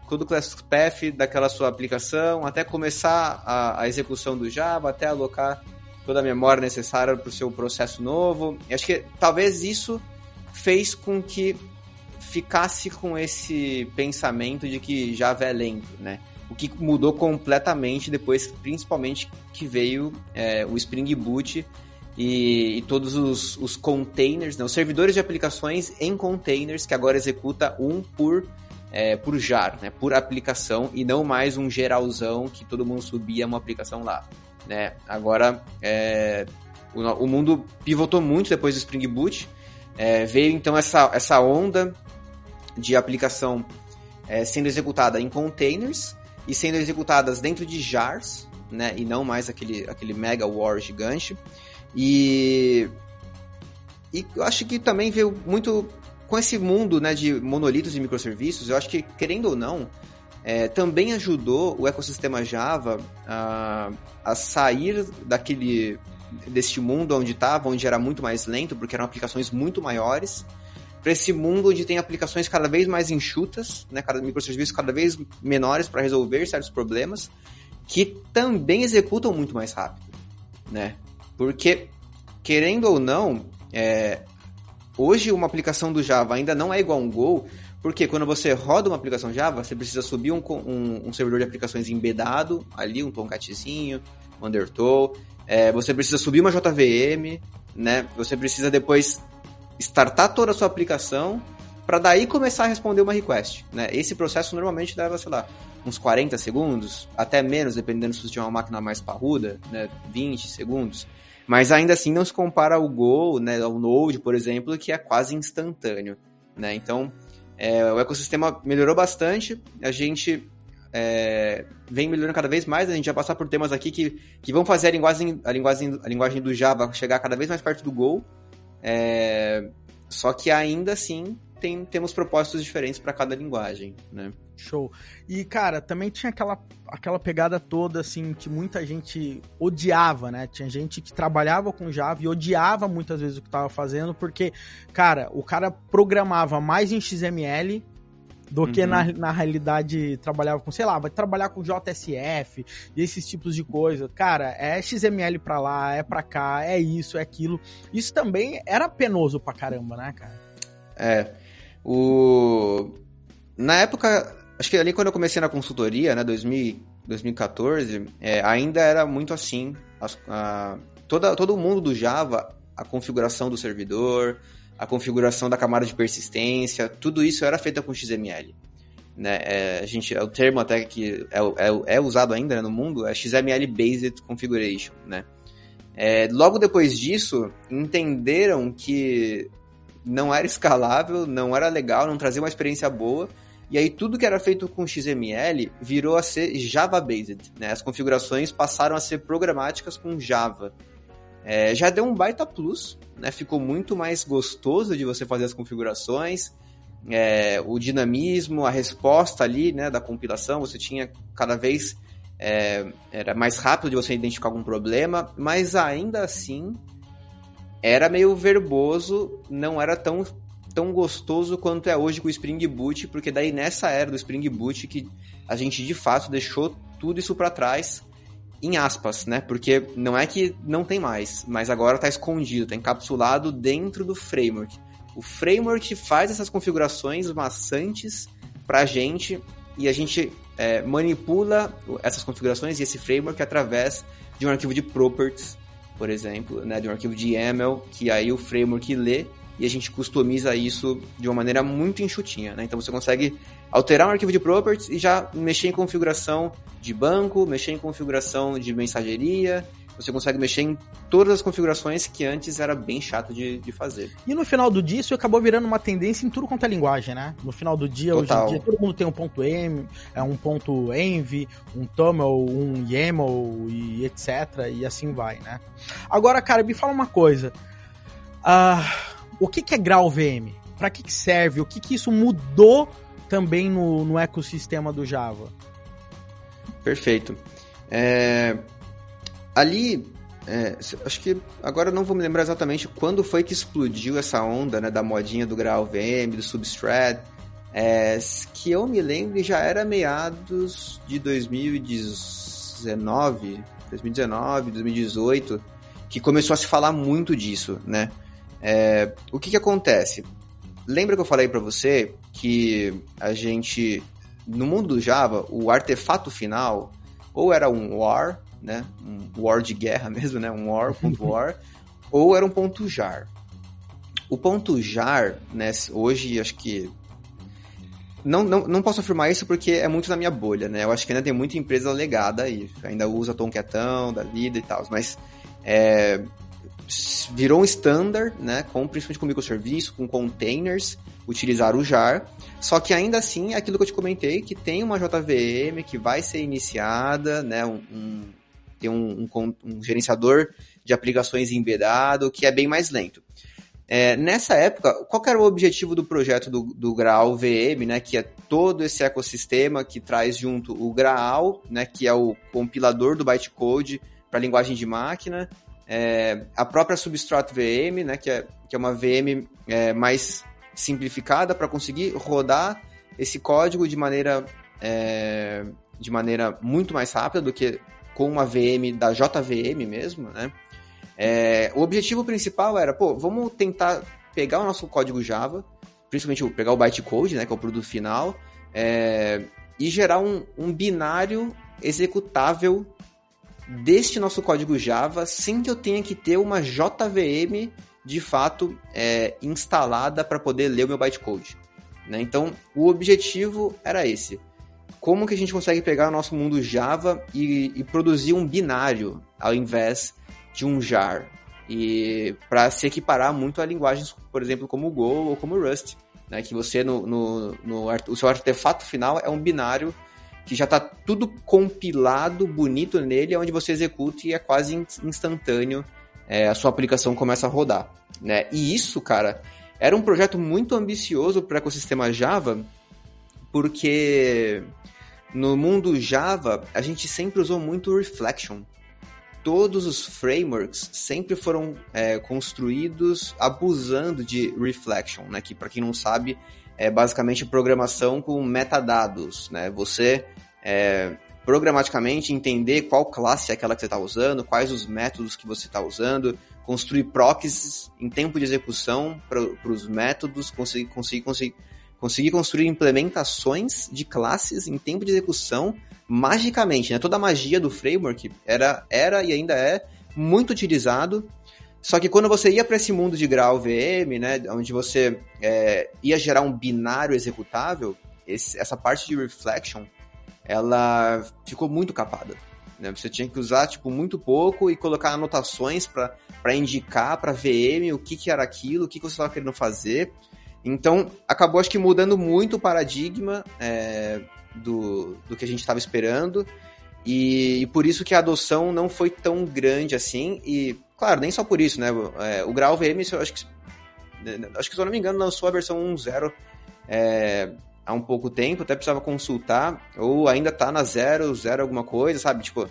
Speaker 3: todo o class path daquela sua aplicação, até começar a, a execução do Java, até alocar toda a memória necessária para o seu processo novo. E acho que talvez isso fez com que ficasse com esse pensamento de que Java é lento, né? O que mudou completamente depois, principalmente que veio é, o Spring Boot e, e todos os, os, containers, né? os servidores de aplicações em containers que agora executa um por é, por jar, né, por aplicação e não mais um geralzão que todo mundo subia uma aplicação lá. Né? Agora, é, o, o, mundo pivotou muito depois do Spring Boot, é, veio então essa, essa onda de aplicação é, sendo executada em containers e sendo executadas dentro de jars, né, e não mais aquele, aquele mega war gigante. E, e eu acho que também veio muito com esse mundo né, de monolitos e microserviços, eu acho que, querendo ou não, é, também ajudou o ecossistema Java a, a sair daquele deste mundo onde estava, onde era muito mais lento, porque eram aplicações muito maiores, para esse mundo onde tem aplicações cada vez mais enxutas, né, cada microserviços cada vez menores para resolver certos problemas, que também executam muito mais rápido, né? Porque querendo ou não, é, Hoje, uma aplicação do Java ainda não é igual a um Go, Porque quando você roda uma aplicação Java, você precisa subir um, um, um servidor de aplicações embedado, ali, um Tomcatzinho, um Undertow. É, você precisa subir uma JVM, né? Você precisa depois startar toda a sua aplicação para daí começar a responder uma request, né? Esse processo normalmente leva, sei lá, uns 40 segundos, até menos, dependendo se você tiver uma máquina mais parruda, né? 20 segundos. Mas ainda assim não se compara ao Go, né, ao Node, por exemplo, que é quase instantâneo, né? Então, é, o ecossistema melhorou bastante, a gente é, vem melhorando cada vez mais, a gente vai passar por temas aqui que, que vão fazer a linguagem, a, linguagem, a linguagem do Java chegar cada vez mais perto do Go, é, só que ainda assim tem, temos propósitos diferentes para cada linguagem, né?
Speaker 2: Show. E, cara, também tinha aquela, aquela pegada toda, assim, que muita gente odiava, né? Tinha gente que trabalhava com Java e odiava muitas vezes o que estava fazendo, porque, cara, o cara programava mais em XML do uhum. que na, na realidade trabalhava com, sei lá, vai trabalhar com JSF e esses tipos de coisa. Cara, é XML pra lá, é pra cá, é isso, é aquilo. Isso também era penoso pra caramba, né, cara?
Speaker 3: É. O... Na época, acho que ali quando eu comecei na consultoria, né, 2000, 2014, é, ainda era muito assim. As, a, toda, todo o mundo do Java, a configuração do servidor, a configuração da camada de persistência, tudo isso era feito com XML. Né? É, a gente, é o termo até que é, é, é usado ainda né, no mundo é XML Based Configuration. Né? É, logo depois disso, entenderam que não era escalável, não era legal, não trazia uma experiência boa. E aí tudo que era feito com XML virou a ser Java-based. Né? As configurações passaram a ser programáticas com Java. É, já deu um baita plus, né? ficou muito mais gostoso de você fazer as configurações. É, o dinamismo, a resposta ali né, da compilação, você tinha cada vez é, era mais rápido de você identificar algum problema, mas ainda assim era meio verboso, não era tão, tão gostoso quanto é hoje com o Spring Boot, porque daí nessa era do Spring Boot que a gente de fato deixou tudo isso para trás, em aspas, né? Porque não é que não tem mais, mas agora está escondido, está encapsulado dentro do framework. O framework faz essas configurações maçantes para a gente e a gente é, manipula essas configurações e esse framework através de um arquivo de properties por exemplo, né, de um arquivo de YAML, que aí o framework lê e a gente customiza isso de uma maneira muito enxutinha, né? Então você consegue alterar um arquivo de properties e já mexer em configuração de banco, mexer em configuração de mensageria, você consegue mexer em todas as configurações que antes era bem chato de, de fazer.
Speaker 2: E no final do dia, isso acabou virando uma tendência em tudo quanto é linguagem, né? No final do dia, Total. hoje em dia, todo mundo tem um ponto M, é um ponto env, um toml, um YAML e etc. E assim vai, né? Agora, cara, me fala uma coisa. Uh, o que, que é GraalVM? Para que, que serve? O que, que isso mudou também no, no ecossistema do Java?
Speaker 3: Perfeito. É, ali, é, acho que agora não vou me lembrar exatamente quando foi que explodiu essa onda né, da modinha do Graal VM, do Substrat. É, que eu me lembro já era meados de 2019, 2019, 2018, que começou a se falar muito disso, né? É, o que que acontece? Lembra que eu falei para você que a gente, no mundo do Java, o artefato final ou era um war, né? Um war de guerra mesmo, né? Um war, ponto war, ou era um ponto jar. O ponto jar, né? Hoje acho que não, não, não posso afirmar isso porque é muito na minha bolha, né? Eu acho que ainda tem muita empresa legada aí, ainda usa Tomcatão da vida e tal, mas é, virou um standard, né? Com, principalmente com microserviço, com containers, utilizar o jar. Só que ainda assim, é aquilo que eu te comentei, que tem uma JVM que vai ser iniciada, né? Um, um um, um gerenciador de aplicações embedado, que é bem mais lento. É, nessa época, qual era o objetivo do projeto do, do Graal VM, né, que é todo esse ecossistema que traz junto o Graal, né, que é o compilador do bytecode para linguagem de máquina, é, a própria Substrat VM, né, que, é, que é uma VM é, mais simplificada para conseguir rodar esse código de maneira, é, de maneira muito mais rápida do que com uma VM da JVM mesmo, né? É, o objetivo principal era, pô, vamos tentar pegar o nosso código Java, principalmente pegar o bytecode, né, que é o produto final, é, e gerar um, um binário executável deste nosso código Java sem que eu tenha que ter uma JVM de fato é, instalada para poder ler o meu bytecode. Né? Então, o objetivo era esse. Como que a gente consegue pegar o nosso mundo Java e, e produzir um binário ao invés de um jar? E para se equiparar muito a linguagens, por exemplo, como o Go ou como o Rust, né? que você no, no, no o seu artefato final é um binário que já está tudo compilado, bonito nele, onde você executa e é quase instantâneo é, a sua aplicação começa a rodar. Né? E isso, cara, era um projeto muito ambicioso para o ecossistema Java, porque no mundo Java a gente sempre usou muito Reflection. Todos os frameworks sempre foram é, construídos abusando de Reflection, né? que para quem não sabe é basicamente programação com metadados. Né? Você é, programaticamente entender qual classe é aquela que você está usando, quais os métodos que você está usando, construir proxies em tempo de execução para os métodos, conseguir, conseguir, conseguir, conseguir construir implementações de classes em tempo de execução magicamente. Né? Toda a magia do framework era, era e ainda é muito utilizado. Só que quando você ia para esse mundo de grau VM, né, onde você é, ia gerar um binário executável, esse, essa parte de reflection ela ficou muito capada. Né? Você tinha que usar tipo muito pouco e colocar anotações para indicar para VM o que, que era aquilo, o que, que você estava querendo fazer. Então acabou acho que mudando muito o paradigma é, do, do que a gente estava esperando. E, e, por isso que a adoção não foi tão grande assim. E claro nem só por isso né? É, o Grau VM eu acho que acho que se eu não me engano lançou a versão 1.0 é, há um pouco tempo, até precisava consultar, ou ainda tá na zero, zero alguma coisa, sabe? Tipo,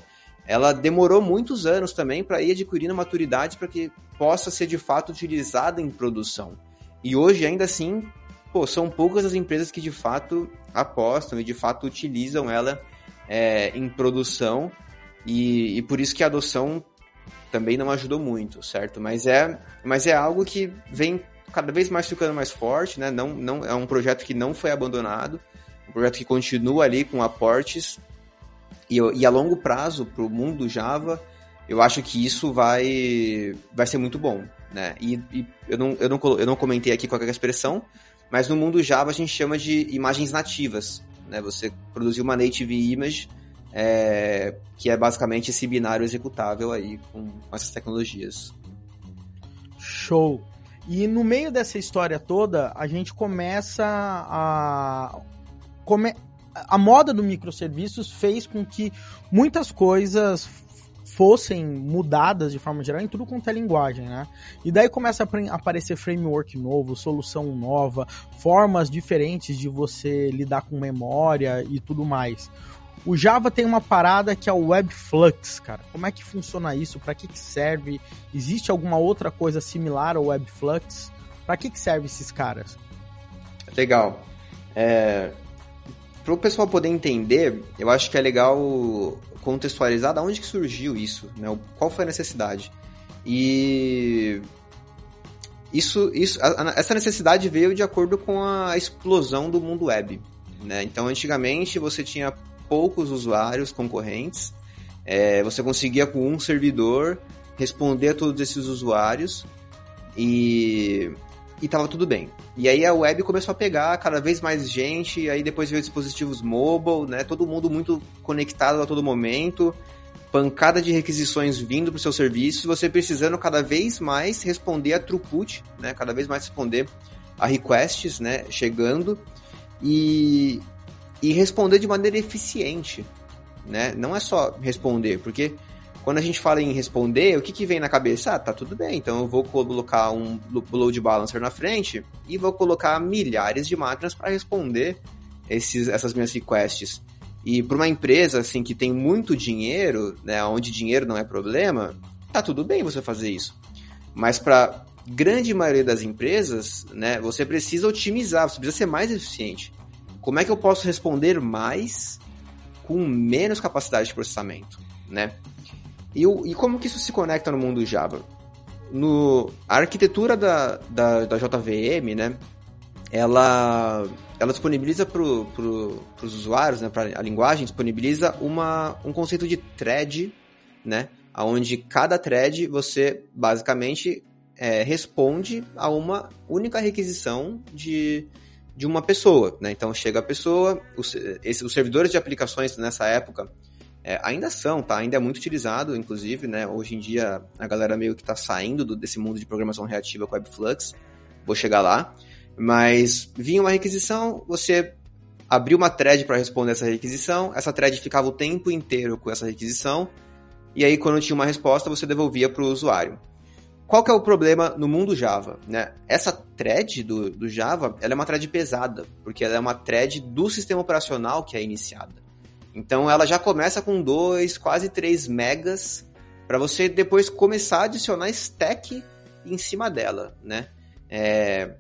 Speaker 3: ela demorou muitos anos também para ir adquirindo maturidade para que possa ser de fato utilizada em produção. E hoje, ainda assim, pô, são poucas as empresas que de fato apostam e de fato utilizam ela é, em produção, e, e por isso que a adoção também não ajudou muito, certo? Mas é, mas é algo que vem cada vez mais ficando mais forte, né? Não, não, é um projeto que não foi abandonado, um projeto que continua ali com aportes e, e a longo prazo para o mundo Java, eu acho que isso vai, vai ser muito bom, né? E, e, eu, não, eu, não, eu não comentei aqui qual é a expressão, mas no mundo Java a gente chama de imagens nativas, né? Você produzir uma native image é, que é basicamente esse binário executável aí com, com essas tecnologias.
Speaker 2: Show! E no meio dessa história toda, a gente começa a. Come... A moda do microserviços fez com que muitas coisas fossem mudadas de forma geral em tudo quanto é linguagem, né? E daí começa a aparecer framework novo, solução nova, formas diferentes de você lidar com memória e tudo mais. O Java tem uma parada que é o Webflux, cara. Como é que funciona isso? Para que, que serve? Existe alguma outra coisa similar ao Webflux? Para que, que serve esses caras?
Speaker 3: Legal. É... Para o pessoal poder entender, eu acho que é legal contextualizar da onde que surgiu isso, né? Qual foi a necessidade? E isso, isso, essa necessidade veio de acordo com a explosão do mundo web. Né? Então, antigamente você tinha poucos usuários concorrentes. É, você conseguia com um servidor responder a todos esses usuários e e tava tudo bem. E aí a web começou a pegar cada vez mais gente, aí depois veio dispositivos mobile, né? Todo mundo muito conectado a todo momento, pancada de requisições vindo para o seu serviço, você precisando cada vez mais responder a throughput, né? Cada vez mais responder a requests, né? Chegando. E, e responder de maneira eficiente, né? Não é só responder, porque quando a gente fala em responder, o que, que vem na cabeça? Ah, tá tudo bem, então eu vou colocar um load balancer na frente e vou colocar milhares de máquinas para responder esses, essas minhas requests. E para uma empresa assim que tem muito dinheiro, né, onde dinheiro não é problema, tá tudo bem você fazer isso. Mas para grande maioria das empresas, né, você precisa otimizar, você precisa ser mais eficiente. Como é que eu posso responder mais com menos capacidade de processamento, né? E, e como que isso se conecta no mundo Java? No, a arquitetura da, da, da JVM, né? ela, ela disponibiliza para pro, os usuários, né, para a linguagem, disponibiliza uma, um conceito de thread, né, onde cada thread você basicamente é, responde a uma única requisição de, de uma pessoa. Né? Então chega a pessoa, os, esse, os servidores de aplicações nessa época é, ainda são, tá? Ainda é muito utilizado, inclusive, né? Hoje em dia a galera meio que está saindo do, desse mundo de programação reativa com Webflux. Vou chegar lá. Mas vinha uma requisição, você abriu uma thread para responder essa requisição, essa thread ficava o tempo inteiro com essa requisição, e aí quando tinha uma resposta você devolvia para o usuário. Qual que é o problema no mundo Java? Né? Essa thread do, do Java ela é uma thread pesada, porque ela é uma thread do sistema operacional que é iniciada. Então ela já começa com 2, quase 3 megas, para você depois começar a adicionar stack em cima dela, né? É...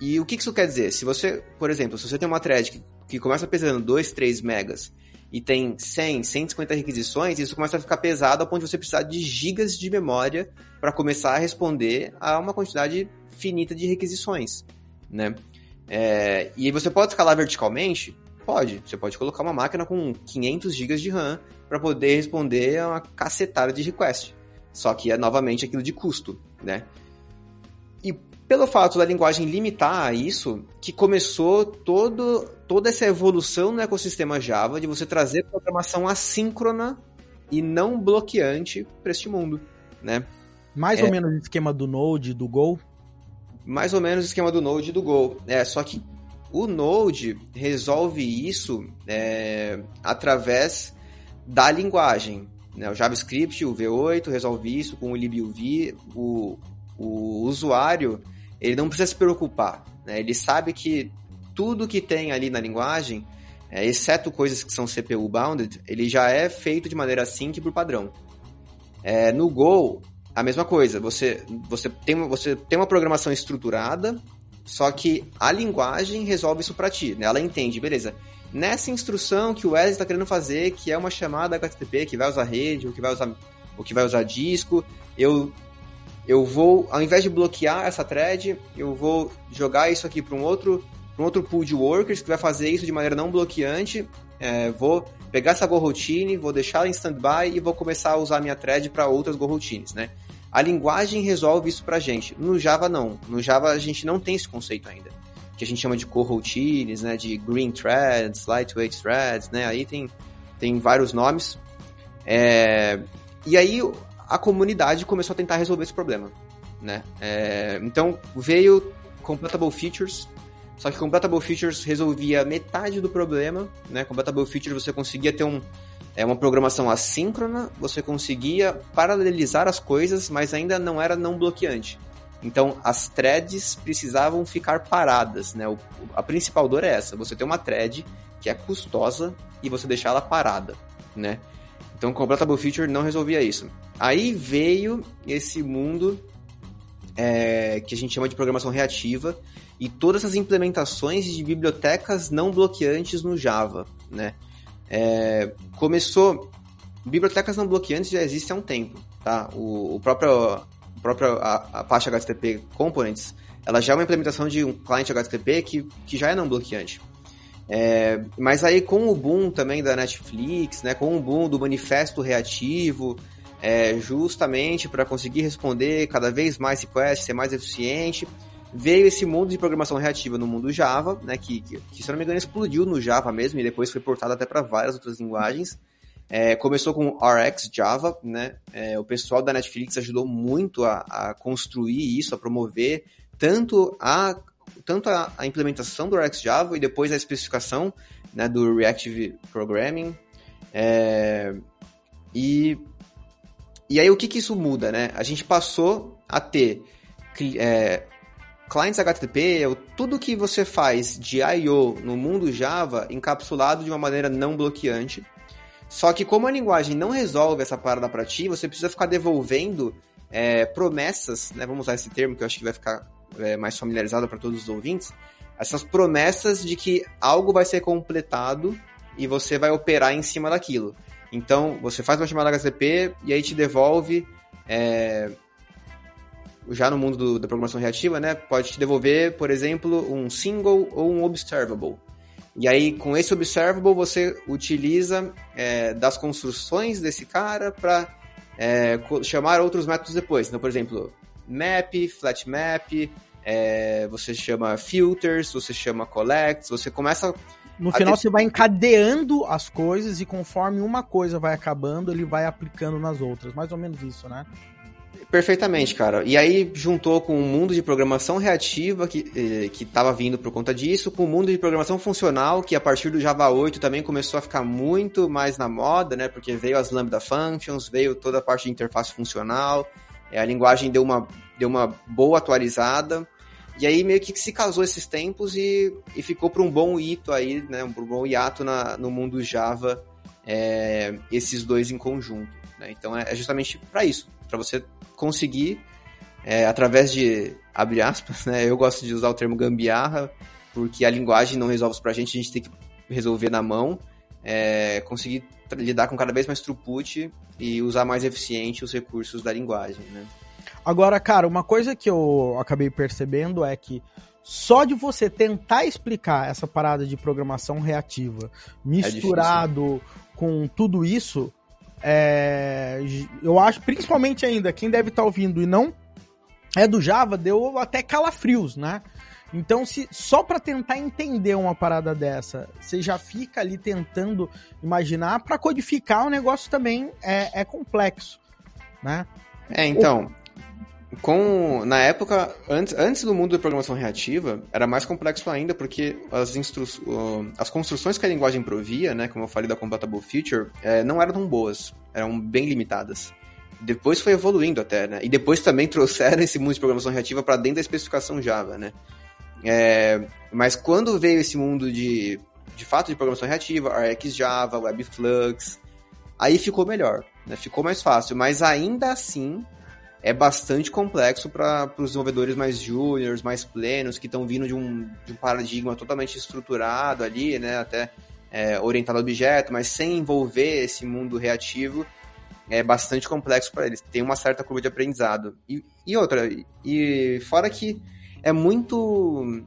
Speaker 3: E o que isso quer dizer? Se você, por exemplo, se você tem uma thread que, que começa pesando 2, 3 megas e tem 100, 150 requisições, isso começa a ficar pesado ao ponto de você precisar de gigas de memória para começar a responder a uma quantidade finita de requisições, né? É, e você pode escalar verticalmente? Pode. Você pode colocar uma máquina com 500 GB de RAM para poder responder a uma cacetada de request. Só que é novamente aquilo de custo, né? E pelo fato da linguagem limitar isso, que começou todo, toda essa evolução no ecossistema Java de você trazer programação assíncrona e não bloqueante para este mundo, né?
Speaker 2: Mais é, ou menos o esquema do Node, do Go?
Speaker 3: Mais ou menos o esquema do Node e do Go. É, só que o Node resolve isso é, através da linguagem. Né? O JavaScript, o V8, resolve isso com o libuv. O, o usuário ele não precisa se preocupar. Né? Ele sabe que tudo que tem ali na linguagem, é, exceto coisas que são CPU bounded, ele já é feito de maneira async por padrão. É, no Go, a mesma coisa. Você, você, tem, você tem uma programação estruturada só que a linguagem resolve isso para ti, né? Ela entende, beleza. Nessa instrução que o Wesley está querendo fazer, que é uma chamada HTTP, que vai usar rede, ou que vai usar, ou que vai usar disco, eu eu vou, ao invés de bloquear essa thread, eu vou jogar isso aqui para um outro um outro pool de workers que vai fazer isso de maneira não bloqueante. É, vou pegar essa go routine, vou deixá-la em standby e vou começar a usar minha thread para outras go routines, né? A linguagem resolve isso pra gente. No Java, não. No Java, a gente não tem esse conceito ainda. Que a gente chama de coroutines, né? De green threads, lightweight threads, né? Aí tem, tem vários nomes. É... E aí, a comunidade começou a tentar resolver esse problema, né? É... Então, veio Completable Features, só que Completable Features resolvia metade do problema, né? Completable Features você conseguia ter um, é uma programação assíncrona, você conseguia paralelizar as coisas, mas ainda não era não bloqueante. Então, as threads precisavam ficar paradas, né? O, a principal dor é essa, você tem uma thread que é custosa e você deixar ela parada, né? Então, Completable Feature não resolvia isso. Aí veio esse mundo é, que a gente chama de programação reativa e todas as implementações de bibliotecas não bloqueantes no Java, né? É, começou. Bibliotecas não bloqueantes já existem há um tempo, tá? O, o próprio, o próprio a, Apache HTTP Components, ela já é uma implementação de um cliente HTTP que, que já é não bloqueante. É, mas aí com o boom também da Netflix, né, com o boom do manifesto reativo, é, justamente para conseguir responder cada vez mais requests, ser mais eficiente, veio esse mundo de programação reativa no mundo Java, né, que, que, que, se não me engano explodiu no Java mesmo e depois foi portado até para várias outras linguagens. É, começou com RX Java, né? É, o pessoal da Netflix ajudou muito a, a, construir isso, a promover tanto a tanto a, a, implementação do RX Java e depois a especificação né, do Reactive Programming. É, e, e aí o que, que isso muda, né? A gente passou a ter é, clients HTTP, é tudo que você faz de I.O. no mundo Java encapsulado de uma maneira não bloqueante. Só que como a linguagem não resolve essa parada para ti, você precisa ficar devolvendo é, promessas, né? Vamos usar esse termo que eu acho que vai ficar é, mais familiarizado para todos os ouvintes. Essas promessas de que algo vai ser completado e você vai operar em cima daquilo. Então, você faz uma chamada HTTP e aí te devolve é, já no mundo do, da programação reativa, né, pode te devolver, por exemplo, um single ou um observable. E aí, com esse observable, você utiliza é, das construções desse cara para é, chamar outros métodos depois. Então, por exemplo, map, flat map, é, você chama filters, você chama collects, você começa
Speaker 2: no final você vai encadeando as coisas e conforme uma coisa vai acabando, ele vai aplicando nas outras. Mais ou menos isso, né?
Speaker 3: Perfeitamente, cara. E aí juntou com o mundo de programação reativa que eh, estava vindo por conta disso, com o mundo de programação funcional que a partir do Java 8 também começou a ficar muito mais na moda, né? Porque veio as lambda functions, veio toda a parte de interface funcional, eh, a linguagem deu uma deu uma boa atualizada. E aí meio que se casou esses tempos e, e ficou para um bom hito aí, né? Um bom hiato na, no mundo Java, é, esses dois em conjunto. Né? Então é, é justamente para isso, para você conseguir, é, através de, abre aspas, né? Eu gosto de usar o termo gambiarra, porque a linguagem não resolve isso pra gente, a gente tem que resolver na mão, é, conseguir lidar com cada vez mais throughput e usar mais eficiente os recursos da linguagem, né?
Speaker 2: Agora, cara, uma coisa que eu acabei percebendo é que só de você tentar explicar essa parada de programação reativa misturado é com tudo isso, é, eu acho, principalmente ainda, quem deve estar tá ouvindo e não é do Java, deu até calafrios, né? Então, se só para tentar entender uma parada dessa, você já fica ali tentando imaginar, para codificar o negócio também é, é complexo, né?
Speaker 3: É, então, com na época antes, antes do mundo da programação reativa era mais complexo ainda porque as, instru, as construções que a linguagem provia né como eu falei da compatible feature é, não eram tão boas eram bem limitadas depois foi evoluindo até né e depois também trouxeram esse mundo de programação reativa para dentro da especificação Java né é, mas quando veio esse mundo de de fato de programação reativa RxJava WebFlux aí ficou melhor né? ficou mais fácil mas ainda assim é bastante complexo para os desenvolvedores mais júniores, mais plenos, que estão vindo de um, de um paradigma totalmente estruturado ali, né, até é, orientado a objeto, mas sem envolver esse mundo reativo, é bastante complexo para eles. Tem uma certa curva de aprendizado. E, e outra, e fora que é muito.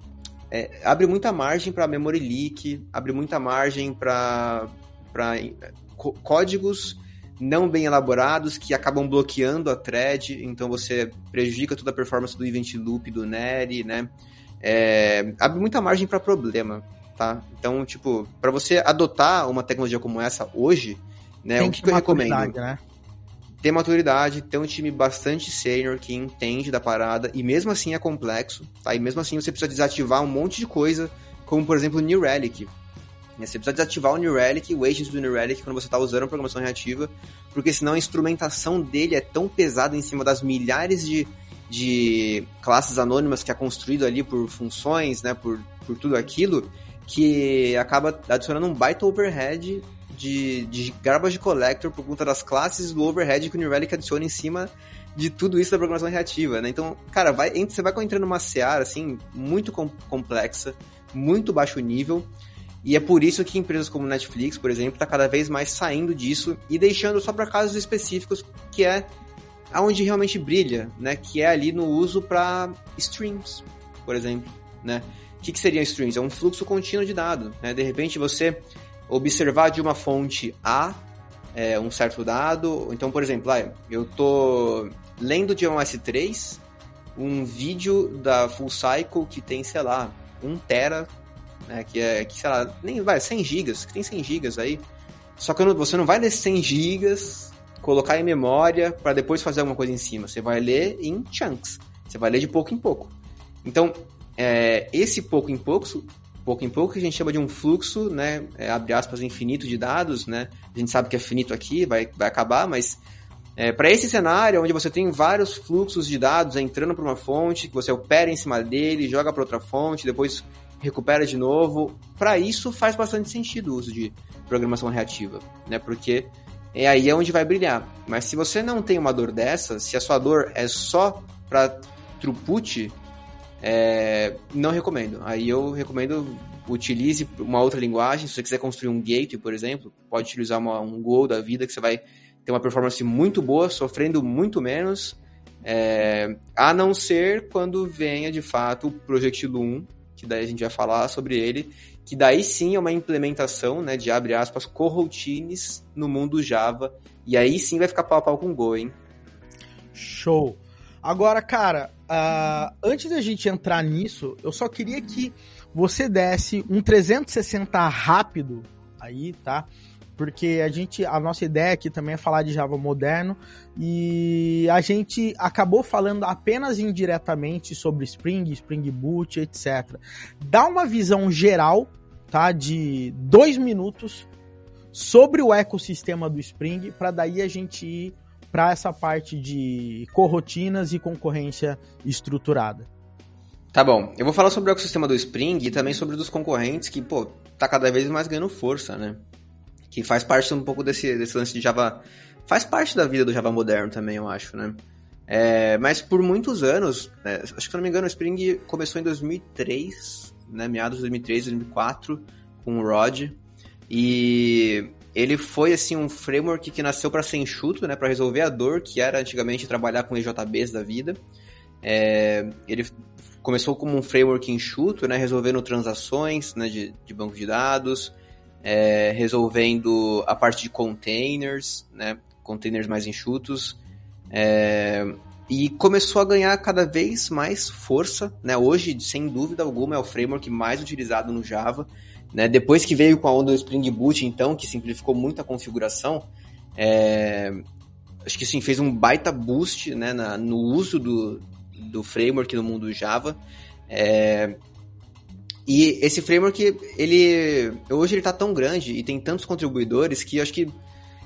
Speaker 3: É, abre muita margem para memory leak, abre muita margem para códigos não bem elaborados que acabam bloqueando a thread, então você prejudica toda a performance do event loop do Neri, né? É, abre muita margem para problema, tá? Então, tipo, para você adotar uma tecnologia como essa hoje, né, Tem o que, que eu recomendo? Né? Ter maturidade, ter um time bastante senior que entende da parada e mesmo assim é complexo, tá? E mesmo assim você precisa desativar um monte de coisa, como por exemplo o New Relic. Você precisa desativar o New Relic, o agent do New Relic, quando você está usando a programação reativa, porque senão a instrumentação dele é tão pesada em cima das milhares de, de classes anônimas que é construído ali por funções, né, por, por tudo aquilo, que acaba adicionando um baita overhead de, de garbage collector por conta das classes do overhead que o New Relic adiciona em cima de tudo isso da programação reativa, né? Então, cara, vai, você vai entrando numa seara, assim, muito com, complexa, muito baixo nível, e é por isso que empresas como Netflix, por exemplo, está cada vez mais saindo disso e deixando só para casos específicos, que é aonde realmente brilha, né? Que é ali no uso para streams, por exemplo, né? O que, que seriam streams? É um fluxo contínuo de dados, né? De repente você observar de uma fonte A é, um certo dado, então, por exemplo, ah, eu tô lendo de um S3 um vídeo da Full Cycle que tem, sei lá, um tera né? Que é, que, sei lá, nem vai, 100 gigas, que tem 100 gigas aí. Só que você não vai ler 100 gigas, colocar em memória para depois fazer alguma coisa em cima. Você vai ler em chunks. Você vai ler de pouco em pouco. Então, é, esse pouco em pouco, pouco em pouco que a gente chama de um fluxo, né? É, abre aspas, infinito de dados, né? A gente sabe que é finito aqui, vai, vai acabar, mas é, para esse cenário, onde você tem vários fluxos de dados entrando para uma fonte, que você opera em cima dele, joga para outra fonte, depois recupera de novo. Para isso faz bastante sentido o uso de programação reativa, né? Porque é aí é onde vai brilhar. Mas se você não tem uma dor dessa, se a sua dor é só para throughput, é, não recomendo. Aí eu recomendo utilize uma outra linguagem. Se você quiser construir um gateway, por exemplo, pode utilizar uma, um Go da vida que você vai ter uma performance muito boa, sofrendo muito menos É, a não ser quando venha de fato o Project Loom, que daí a gente vai falar sobre ele, que daí sim é uma implementação, né, de abre aspas, coroutines no mundo Java, e aí sim vai ficar pau a pau com Go, hein?
Speaker 2: Show! Agora, cara, uh, antes da gente entrar nisso, eu só queria que você desse um 360 rápido aí, tá? Porque a gente, a nossa ideia aqui também é falar de Java moderno e a gente acabou falando apenas indiretamente sobre Spring, Spring Boot, etc. Dá uma visão geral, tá? De dois minutos sobre o ecossistema do Spring, para daí a gente ir para essa parte de corrotinas e concorrência estruturada.
Speaker 3: Tá bom, eu vou falar sobre o ecossistema do Spring e também sobre dos concorrentes que, pô, tá cada vez mais ganhando força, né? Que faz parte um pouco desse, desse lance de Java. Faz parte da vida do Java moderno também, eu acho, né? É, mas por muitos anos, né, acho que se não me engano, o Spring começou em 2003, né? Meados de 2003, 2004, com o Rod. E ele foi assim um framework que nasceu para ser enxuto, né, para resolver a dor que era antigamente trabalhar com EJBs da vida. É, ele começou como um framework enxuto, né, resolvendo transações né, de, de banco de dados, é, resolvendo a parte de containers, né, containers mais enxutos, é, e começou a ganhar cada vez mais força. Né, hoje, sem dúvida alguma, é o framework mais utilizado no Java. Né, depois que veio com a onda do Spring Boot, então, que simplificou muito a configuração, é, acho que sim, fez um baita boost né, na, no uso do, do framework no mundo Java. É, e esse framework, ele hoje ele está tão grande e tem tantos contribuidores que eu acho que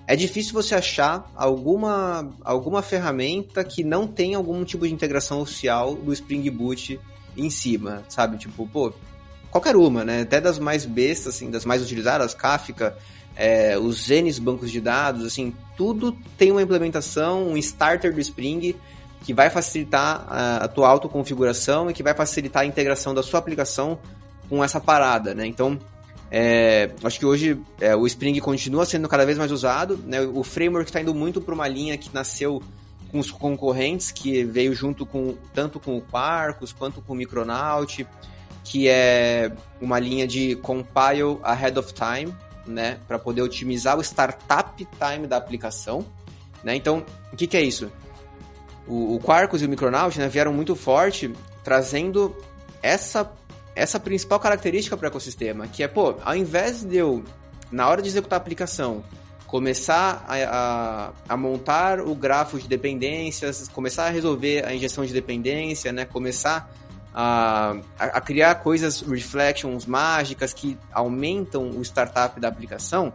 Speaker 3: é difícil você achar alguma, alguma ferramenta que não tenha algum tipo de integração oficial do Spring Boot em cima, sabe? Tipo, pô, qualquer uma, né? Até das mais bestas, assim, das mais utilizadas, Kafka, é, os N bancos de dados, assim, tudo tem uma implementação, um starter do Spring que vai facilitar a, a tua autoconfiguração e que vai facilitar a integração da sua aplicação com essa parada, né? Então, é, acho que hoje é, o Spring continua sendo cada vez mais usado, né? O framework está indo muito para uma linha que nasceu com os concorrentes, que veio junto com tanto com o Quarkus quanto com o Micronaut, que é uma linha de compile ahead of time, né, para poder otimizar o startup time da aplicação, né? Então, o que, que é isso? o, Quarkus e o Micronaut né, vieram muito forte, trazendo essa, essa principal característica para o ecossistema, que é, pô, ao invés de eu, na hora de executar a aplicação, começar a, a, a, montar o grafo de dependências, começar a resolver a injeção de dependência, né? Começar a, a, criar coisas, reflections mágicas que aumentam o startup da aplicação,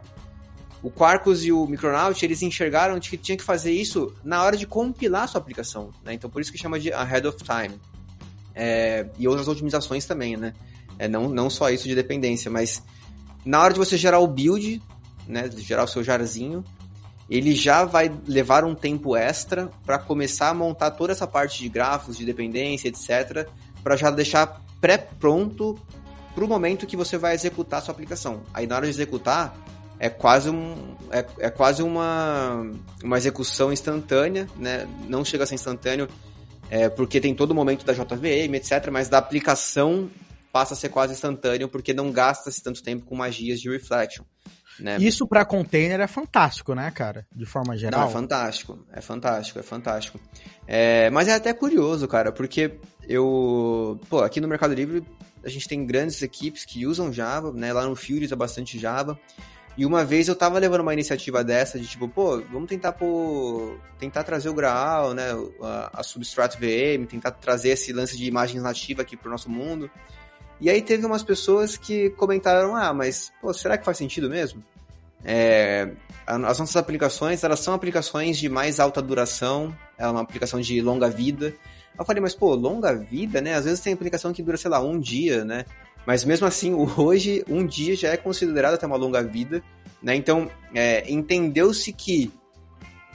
Speaker 3: o Quarkus e o Micronaut, eles enxergaram que tinha que fazer isso na hora de compilar a sua aplicação, né? Então, por isso que chama de ahead of time. É, e outras otimizações também, né? É, não, não só isso de dependência, mas na hora de você gerar o build, né? Gerar o seu jarzinho, ele já vai levar um tempo extra para começar a montar toda essa parte de grafos, de dependência, etc., para já deixar pré-pronto para o momento que você vai executar a sua aplicação. Aí na hora de executar, é quase, um, é, é quase uma, uma execução instantânea, né? Não chega a ser instantâneo, é, porque tem todo o momento da JVM, etc., mas da aplicação passa a ser quase instantâneo, porque não gasta-se tanto tempo com magias de reflection. Né?
Speaker 2: Isso para container é fantástico, né, cara? De forma geral. Não,
Speaker 3: é fantástico, é fantástico, é fantástico. É, mas é até curioso, cara, porque eu. Pô, aqui no Mercado Livre a gente tem grandes equipes que usam Java, né? Lá no Fury usa bastante Java. E uma vez eu tava levando uma iniciativa dessa de tipo, pô, vamos tentar pôr, tentar trazer o Graal, né, a, a Substrato VM, tentar trazer esse lance de imagens nativas aqui pro nosso mundo. E aí teve umas pessoas que comentaram, ah, mas, pô, será que faz sentido mesmo? É, as nossas aplicações, elas são aplicações de mais alta duração, é uma aplicação de longa vida. Eu falei, mas pô, longa vida, né? Às vezes tem aplicação que dura, sei lá, um dia, né? Mas mesmo assim, hoje, um dia já é considerado até uma longa vida, né? Então, é, entendeu-se que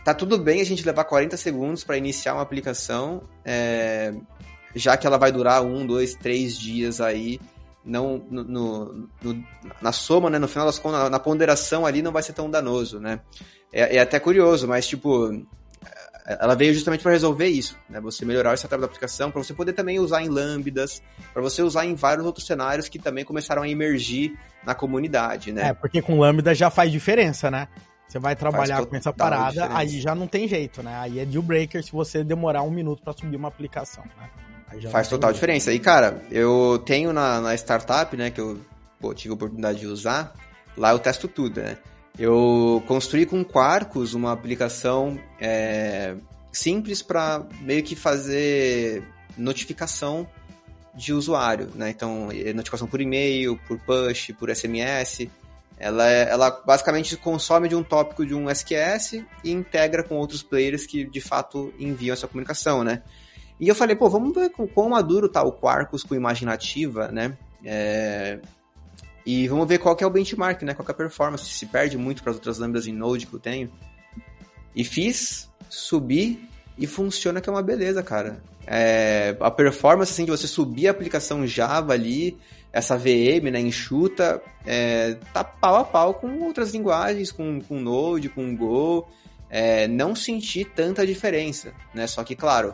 Speaker 3: tá tudo bem a gente levar 40 segundos para iniciar uma aplicação, é, já que ela vai durar um, dois, três dias aí, não no, no, no, na soma, né? No final das contas, na, ponderação ali não vai ser tão danoso, né? É, é até curioso, mas tipo ela veio justamente para resolver isso, né? Você melhorar o setup da aplicação, para você poder também usar em lambdas, para você usar em vários outros cenários que também começaram a emergir na comunidade, né?
Speaker 2: É, porque com lambda já faz diferença, né? Você vai trabalhar com essa parada, diferença. aí já não tem jeito, né? Aí é deal breaker se você demorar um minuto para subir uma aplicação, né?
Speaker 3: Faz total diferença. E, cara, eu tenho na, na startup, né, que eu pô, tive a oportunidade de usar, lá eu testo tudo, né? Eu construí com Quarkus uma aplicação é, simples para meio que fazer notificação de usuário, né? Então, é notificação por e-mail, por push, por SMS. Ela, é, ela basicamente consome de um tópico de um SQS e integra com outros players que de fato enviam essa comunicação, né? E eu falei, pô, vamos ver com quão maduro tá o Quarkus com imagem nativa, né? É, e vamos ver qual que é o benchmark, né? Qual é a performance, se perde muito para as outras lambdas em Node que eu tenho. E fiz, subi e funciona que é uma beleza, cara. É, a performance assim, de você subir a aplicação Java ali, essa VM, né, enxuta, é, tá pau a pau com outras linguagens, com, com Node, com Go. É, não senti tanta diferença, né? Só que, claro,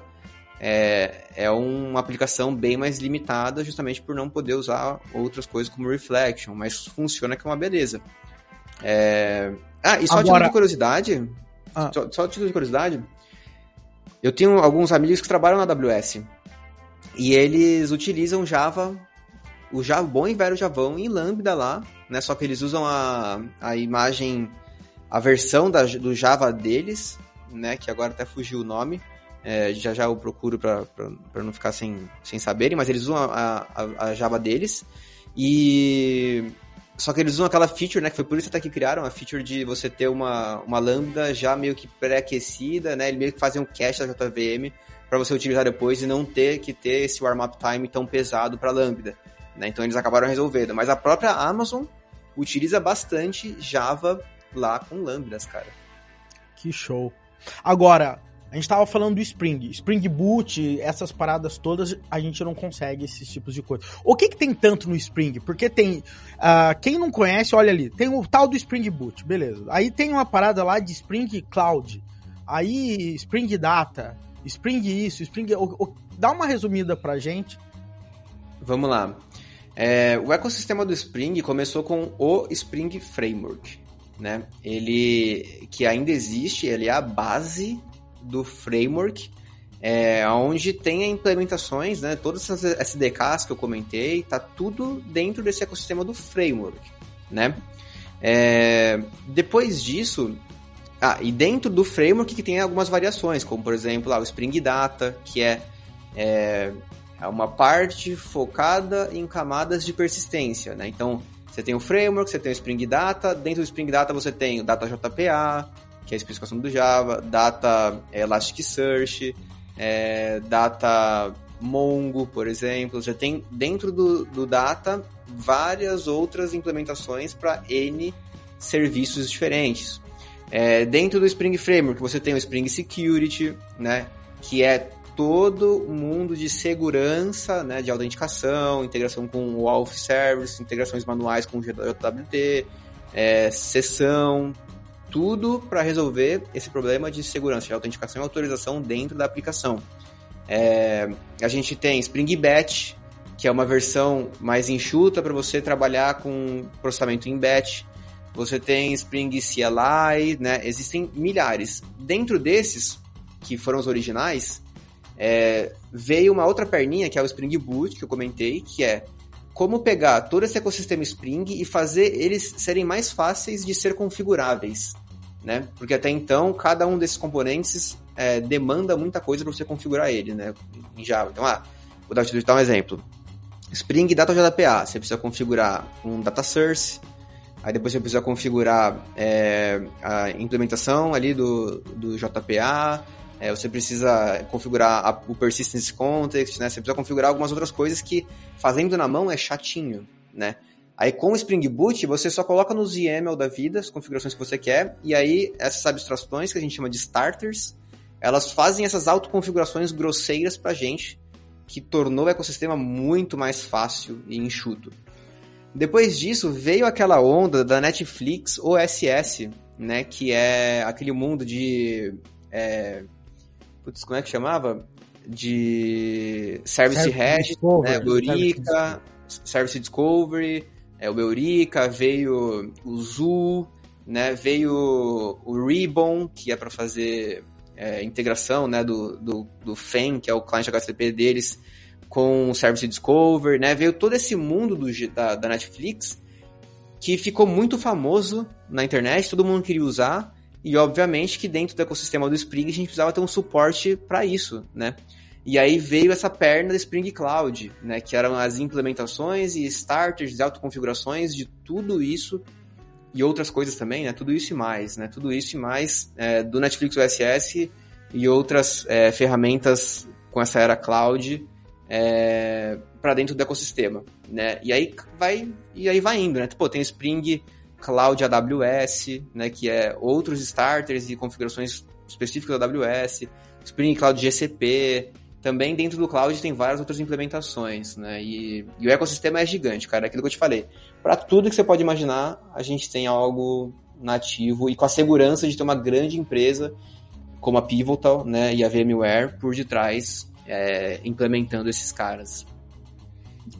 Speaker 3: é, é uma aplicação bem mais limitada, justamente por não poder usar outras coisas como Reflection, mas funciona que é uma beleza. É... Ah, e só Agora... de curiosidade, ah. só, só de curiosidade, eu tenho alguns amigos que trabalham na AWS e eles utilizam Java, o Java bom e velho Javão em Lambda lá, né? Só que eles usam a, a imagem, a versão da, do Java deles, né? Que agora até fugiu o nome. É, já já eu procuro para não ficar sem, sem saberem, mas eles usam a, a, a, Java deles. E. Só que eles usam aquela feature, né? Que foi por isso até que criaram a feature de você ter uma, uma lambda já meio que pré-aquecida, né? Eles meio que fazem um cache da JVM para você utilizar depois e não ter que ter esse warm-up time tão pesado para lambda. Né? Então eles acabaram resolvendo. Mas a própria Amazon utiliza bastante Java lá com lambdas, cara.
Speaker 2: Que show. Agora, a gente tava falando do Spring. Spring Boot, essas paradas todas, a gente não consegue esses tipos de coisa. O que que tem tanto no Spring? Porque tem... Uh, quem não conhece, olha ali. Tem o tal do Spring Boot, beleza. Aí tem uma parada lá de Spring Cloud. Aí Spring Data, Spring isso, Spring... O, o, dá uma resumida pra gente.
Speaker 3: Vamos lá. É, o ecossistema do Spring começou com o Spring Framework, né? Ele que ainda existe, ele é a base do framework, é, onde tem implementações, né, todas essas SDKs que eu comentei, tá tudo dentro desse ecossistema do framework, né? É, depois disso, ah, e dentro do framework que tem algumas variações, como por exemplo o Spring Data, que é, é, é uma parte focada em camadas de persistência, né? Então, você tem o framework, você tem o Spring Data, dentro do Spring Data você tem o Data JPA, que é a especificação do Java, data Elasticsearch, é, data Mongo, por exemplo. Você tem dentro do, do data várias outras implementações para N serviços diferentes. É, dentro do Spring Framework você tem o Spring Security, né, que é todo mundo de segurança, né, de autenticação, integração com o Auth Service, integrações manuais com o JWT, é, sessão, tudo para resolver esse problema de segurança, de autenticação e autorização dentro da aplicação. É, a gente tem Spring Batch, que é uma versão mais enxuta para você trabalhar com processamento em batch. Você tem Spring CLI, né? Existem milhares. Dentro desses, que foram os originais, é, veio uma outra perninha, que é o Spring Boot, que eu comentei, que é como pegar todo esse ecossistema Spring e fazer eles serem mais fáceis de ser configuráveis, né? Porque até então, cada um desses componentes é, demanda muita coisa para você configurar ele, né? Em Java. Então, ah, vou dar, vou dar um exemplo. Spring Data JPA, você precisa configurar um data source, aí depois você precisa configurar é, a implementação ali do, do JPA, é, você precisa configurar a, o persistence context, né? Você precisa configurar algumas outras coisas que fazendo na mão é chatinho, né? Aí com o Spring Boot, você só coloca nos YAML da vida as configurações que você quer, e aí essas abstrações que a gente chama de starters, elas fazem essas autoconfigurações grosseiras pra gente, que tornou o ecossistema muito mais fácil e enxuto. Depois disso, veio aquela onda da Netflix OSS, né, que é aquele mundo de é, putz, como é que chamava? De Service, Service Hash, né? o Eurica, Service, Discovery, é, o Eurica, veio o Zoo, né? Veio o Ribbon, que é para fazer é, integração né, do, do, do FEM, que é o client HTTP deles, com o Service Discover, né? Veio todo esse mundo do, da, da Netflix que ficou muito famoso na internet, todo mundo queria usar, e obviamente que dentro do ecossistema do Spring a gente precisava ter um suporte para isso, né? E aí veio essa perna do Spring Cloud, né? Que eram as implementações e starters, autoconfigurações de tudo isso e outras coisas também, né? Tudo isso e mais, né? Tudo isso e mais é, do Netflix OSS e outras é, ferramentas com essa era cloud é, para dentro do ecossistema, né? E aí vai e aí vai indo, né? Pô, tem Spring Cloud AWS, né? Que é outros starters e configurações específicas da AWS, Spring Cloud GCP, também dentro do cloud tem várias outras implementações, né? E, e o ecossistema é gigante, cara. É aquilo que eu te falei. Para tudo que você pode imaginar, a gente tem algo nativo e com a segurança de ter uma grande empresa como a Pivotal, né? E a VMware por detrás é, implementando esses caras.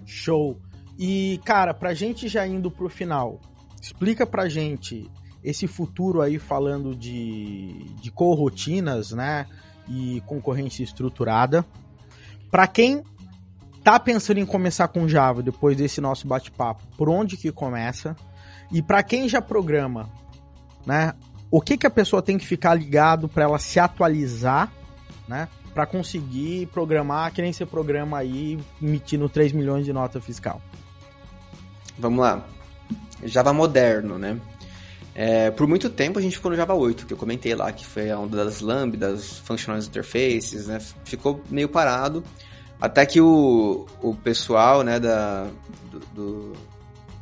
Speaker 2: Show. E, cara, pra gente já indo pro final, explica pra gente esse futuro aí falando de, de corrotinas, né? E concorrência estruturada. Para quem tá pensando em começar com Java depois desse nosso bate-papo, por onde que começa? E para quem já programa, né? O que que a pessoa tem que ficar ligado para ela se atualizar, né? para conseguir programar que nem você programa aí emitindo 3 milhões de nota fiscal?
Speaker 3: Vamos lá. Java moderno, né? É, por muito tempo a gente ficou no Java 8, que eu comentei lá, que foi a onda das lambdas, functional interfaces, né? Ficou meio parado. Até que o, o pessoal, né, da, do, do,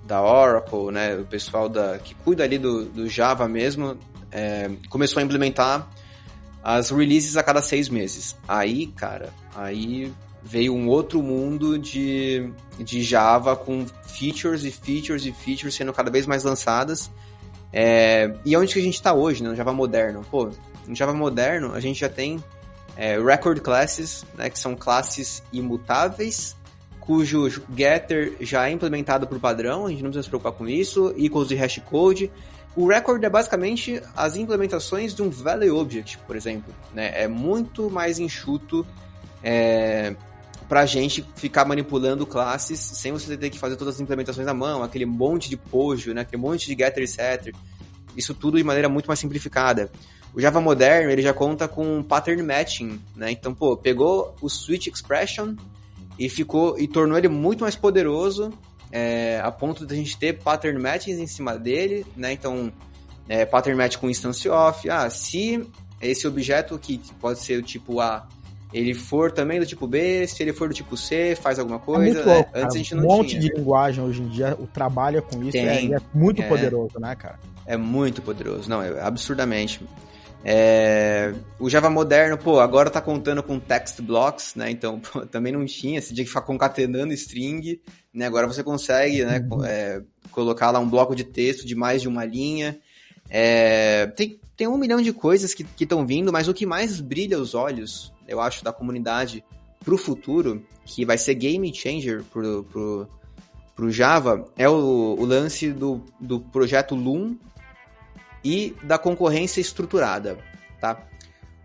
Speaker 3: da Oracle, né, o pessoal da, que cuida ali do, do Java mesmo, é, começou a implementar as releases a cada seis meses. Aí, cara, aí veio um outro mundo de, de Java com features e features e features sendo cada vez mais lançadas. É, e onde que a gente está hoje, né, no Java moderno? Pô, no Java moderno a gente já tem é, record classes, né, que são classes imutáveis, cujo getter já é implementado por padrão, a gente não precisa se preocupar com isso, equals de hashcode. O record é basicamente as implementações de um value object, por exemplo. Né? É muito mais enxuto é, para a gente ficar manipulando classes sem você ter que fazer todas as implementações à mão, aquele monte de pojo, né? aquele monte de getter e setter. Isso tudo de maneira muito mais simplificada. O Java moderno, ele já conta com pattern matching, né? Então, pô, pegou o switch expression e ficou e tornou ele muito mais poderoso é, a ponto de a gente ter pattern matchings em cima dele, né? Então, é, pattern match com instance off. Ah, se esse objeto que pode ser o tipo A, ele for também do tipo B, se ele for do tipo C, faz alguma é coisa. É
Speaker 2: louco, né? Antes a gente não tinha. Um monte de né? linguagem hoje em dia, o trabalho com isso Tem, é, é, muito é, poderoso, né, cara?
Speaker 3: É muito poderoso, não, é absurdamente. É, o Java moderno, pô, agora tá contando com text blocks, né? Então, pô, também não tinha, você tinha que ficar concatenando string, né? Agora você consegue, né, uhum. é, colocar lá um bloco de texto de mais de uma linha. É, tem, tem um milhão de coisas que estão vindo, mas o que mais brilha os olhos, eu acho, da comunidade pro futuro, que vai ser game changer pro, pro, pro Java, é o, o lance do, do projeto Loom, e da concorrência estruturada, tá?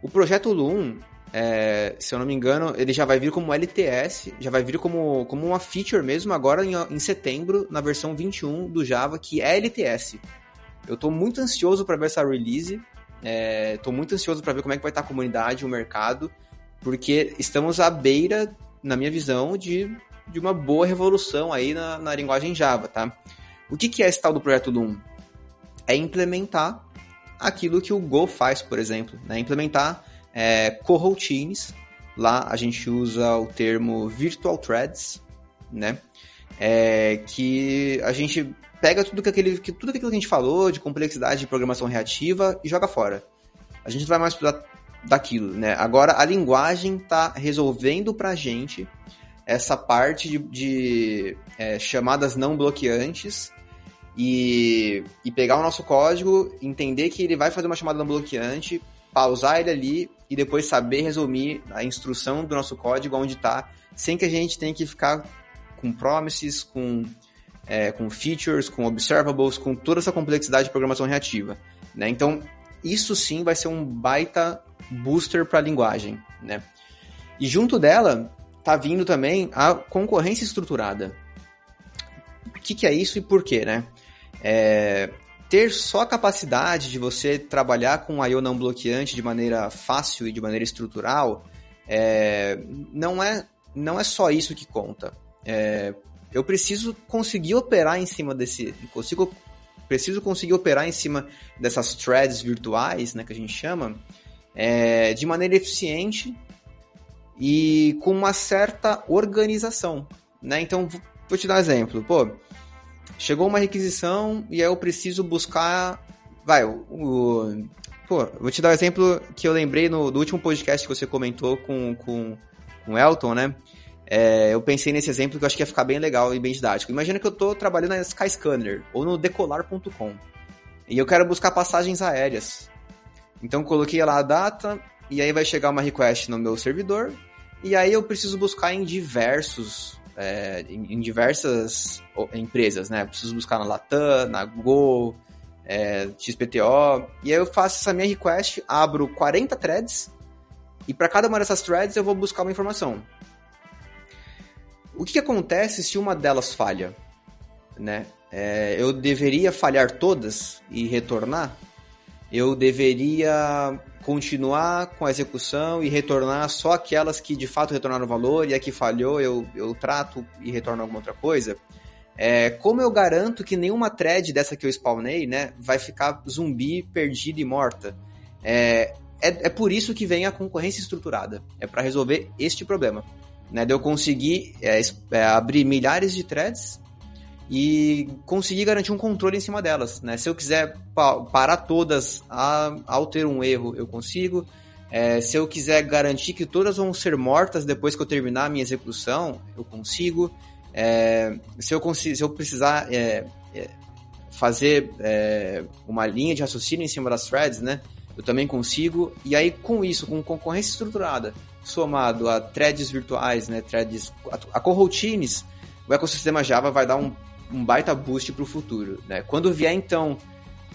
Speaker 3: O projeto Loom, é, se eu não me engano, ele já vai vir como LTS, já vai vir como, como uma feature mesmo agora em, em setembro, na versão 21 do Java, que é LTS. Eu estou muito ansioso para ver essa release, estou é, muito ansioso para ver como é que vai estar a comunidade, o mercado, porque estamos à beira, na minha visão, de, de uma boa revolução aí na, na linguagem Java, tá? O que, que é esse tal do projeto Loom? é implementar aquilo que o Go faz, por exemplo, né? implementar é, coroutines. Lá a gente usa o termo virtual threads, né? É, que a gente pega tudo, que aquele, que, tudo aquilo que a gente falou de complexidade de programação reativa e joga fora. A gente não vai mais precisar daquilo, né? Agora a linguagem está resolvendo para a gente essa parte de, de é, chamadas não bloqueantes e, e pegar o nosso código, entender que ele vai fazer uma chamada não bloqueante, pausar ele ali e depois saber resumir a instrução do nosso código onde está, sem que a gente tenha que ficar com promises, com, é, com features, com observables, com toda essa complexidade de programação reativa. Né? Então, isso sim vai ser um baita booster para a linguagem. Né? E junto dela, tá vindo também a concorrência estruturada. O que, que é isso e por quê, né? É, ter só a capacidade de você trabalhar com I.O. não bloqueante de maneira fácil e de maneira estrutural, é, não, é, não é só isso que conta. É, eu preciso conseguir operar em cima desse... Consigo, preciso conseguir operar em cima dessas threads virtuais, né, que a gente chama, é, de maneira eficiente e com uma certa organização, né? Então, vou te dar um exemplo. Pô, chegou uma requisição e aí eu preciso buscar... Vai, o... pô, vou te dar um exemplo que eu lembrei no, do último podcast que você comentou com, com, com Elton, né? É, eu pensei nesse exemplo que eu acho que ia ficar bem legal e bem didático. Imagina que eu estou trabalhando na Skyscanner ou no decolar.com e eu quero buscar passagens aéreas. Então coloquei lá a data e aí vai chegar uma request no meu servidor e aí eu preciso buscar em diversos, é, em, em, diversas empresas, né? preciso buscar na Latam, na Google, é, XPTO. E aí eu faço essa minha request, abro 40 threads e para cada uma dessas threads eu vou buscar uma informação. O que, que acontece se uma delas falha? Né? É, eu deveria falhar todas e retornar? Eu deveria continuar com a execução e retornar só aquelas que de fato retornaram valor e a que falhou eu, eu trato e retorno alguma outra coisa. É, como eu garanto que nenhuma thread dessa que eu spawnei, né, vai ficar zumbi, perdida e morta? É, é, é por isso que vem a concorrência estruturada. É para resolver este problema. Né, de eu conseguir é, é, abrir milhares de threads e conseguir garantir um controle em cima delas. Né? Se eu quiser pa parar todas a, ao ter um erro, eu consigo. É, se eu quiser garantir que todas vão ser mortas depois que eu terminar a minha execução, eu consigo. É, se, eu se eu precisar é, é fazer é, uma linha de raciocínio em cima das threads, né? Eu também consigo. E aí, com isso, com concorrência estruturada, somado a threads virtuais, né? Threads, a, a coroutines, o ecossistema Java vai dar um um baita boost para o futuro. Né? Quando vier, então,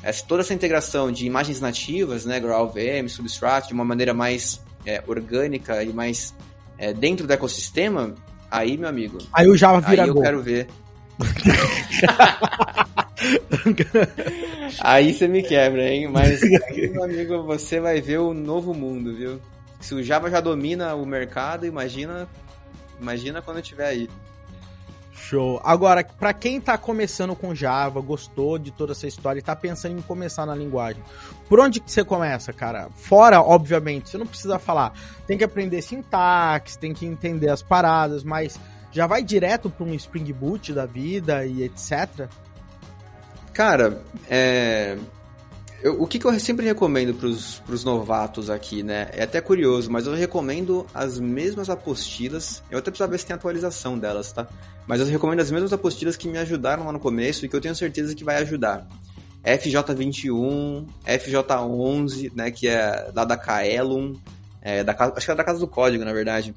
Speaker 3: essa, toda essa integração de imagens nativas, né, GraalVM, Substrate, de uma maneira mais é, orgânica e mais é, dentro do ecossistema, aí, meu amigo...
Speaker 2: Aí o Java vira
Speaker 3: Aí
Speaker 2: eu
Speaker 3: quero ver. aí você me quebra, hein? Mas aí, meu amigo, você vai ver o novo mundo, viu? Se o Java já domina o mercado, imagina, imagina quando tiver aí.
Speaker 2: Show. Agora, para quem tá começando com Java, gostou de toda essa história e tá pensando em começar na linguagem, por onde que você começa, cara? Fora, obviamente, você não precisa falar. Tem que aprender sintaxe, tem que entender as paradas, mas já vai direto para um Spring Boot da vida e etc.
Speaker 3: Cara, é... Eu, o que, que, eu sempre recomendo para os novatos aqui, né? É até curioso, mas eu recomendo as mesmas apostilas. Eu até preciso ver se tem atualização delas, tá? Mas eu recomendo as mesmas apostilas que me ajudaram lá no começo e que eu tenho certeza que vai ajudar. FJ21, FJ11, né? Que é lá da Kaelum, é, da, acho que é da Casa do Código, na verdade.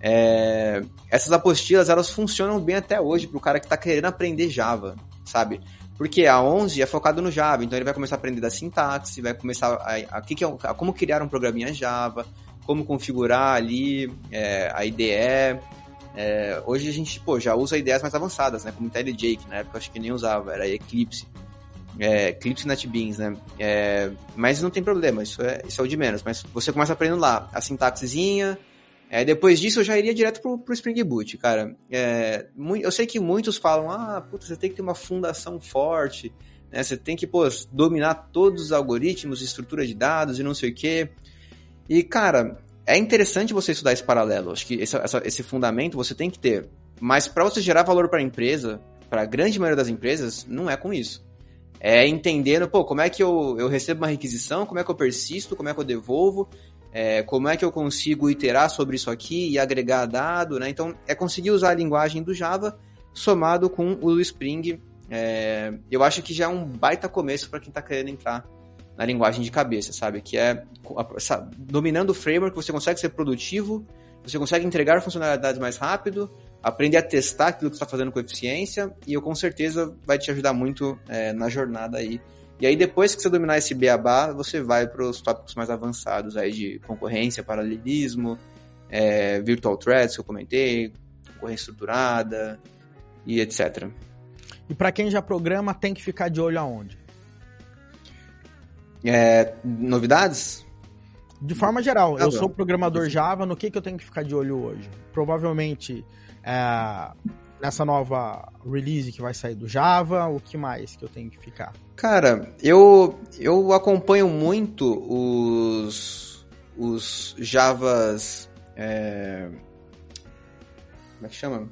Speaker 3: É, essas apostilas, elas funcionam bem até hoje para o cara que está querendo aprender Java, sabe? Porque a 11 é focado no Java, então ele vai começar a aprender da sintaxe, vai começar a, a, a, é, como criar um programinha Java, como configurar ali é, a IDE. É, hoje a gente pô, já usa ideias mais avançadas, né? Como IntelliJ, que na época acho que nem usava, era Eclipse. É, Eclipse NetBeans, né? É, mas não tem problema, isso é, isso é o de menos. Mas você começa aprendendo lá a sintaxezinha, é, depois disso eu já iria direto pro, pro Spring Boot, cara. É, eu sei que muitos falam, ah, puta, você tem que ter uma fundação forte, né? Você tem que, pô, dominar todos os algoritmos, estrutura de dados e não sei o quê. E, cara, é interessante você estudar esse paralelo. Acho que esse, essa, esse fundamento você tem que ter. Mas para você gerar valor para a empresa, para a grande maioria das empresas, não é com isso. É entendendo, pô, como é que eu, eu recebo uma requisição, como é que eu persisto, como é que eu devolvo, é, como é que eu consigo iterar sobre isso aqui e agregar dado, né? Então, é conseguir usar a linguagem do Java somado com o Spring. É, eu acho que já é um baita começo para quem está querendo entrar na linguagem de cabeça, sabe? Que é dominando o framework, você consegue ser produtivo, você consegue entregar funcionalidades mais rápido, aprender a testar aquilo que está fazendo com eficiência, e eu com certeza vai te ajudar muito é, na jornada aí. E aí depois que você dominar esse beabá, você vai para os tópicos mais avançados aí de concorrência, paralelismo, é, virtual threads que eu comentei, concorrência estruturada e etc.
Speaker 2: E para quem já programa, tem que ficar de olho aonde?
Speaker 3: É, novidades?
Speaker 2: De forma geral, ah, eu sou programador Java, no que, que eu tenho que ficar de olho hoje? Provavelmente é, nessa nova release que vai sair do Java, o que mais que eu tenho que ficar?
Speaker 3: Cara, eu, eu acompanho muito os, os Javas. É, como é que chama?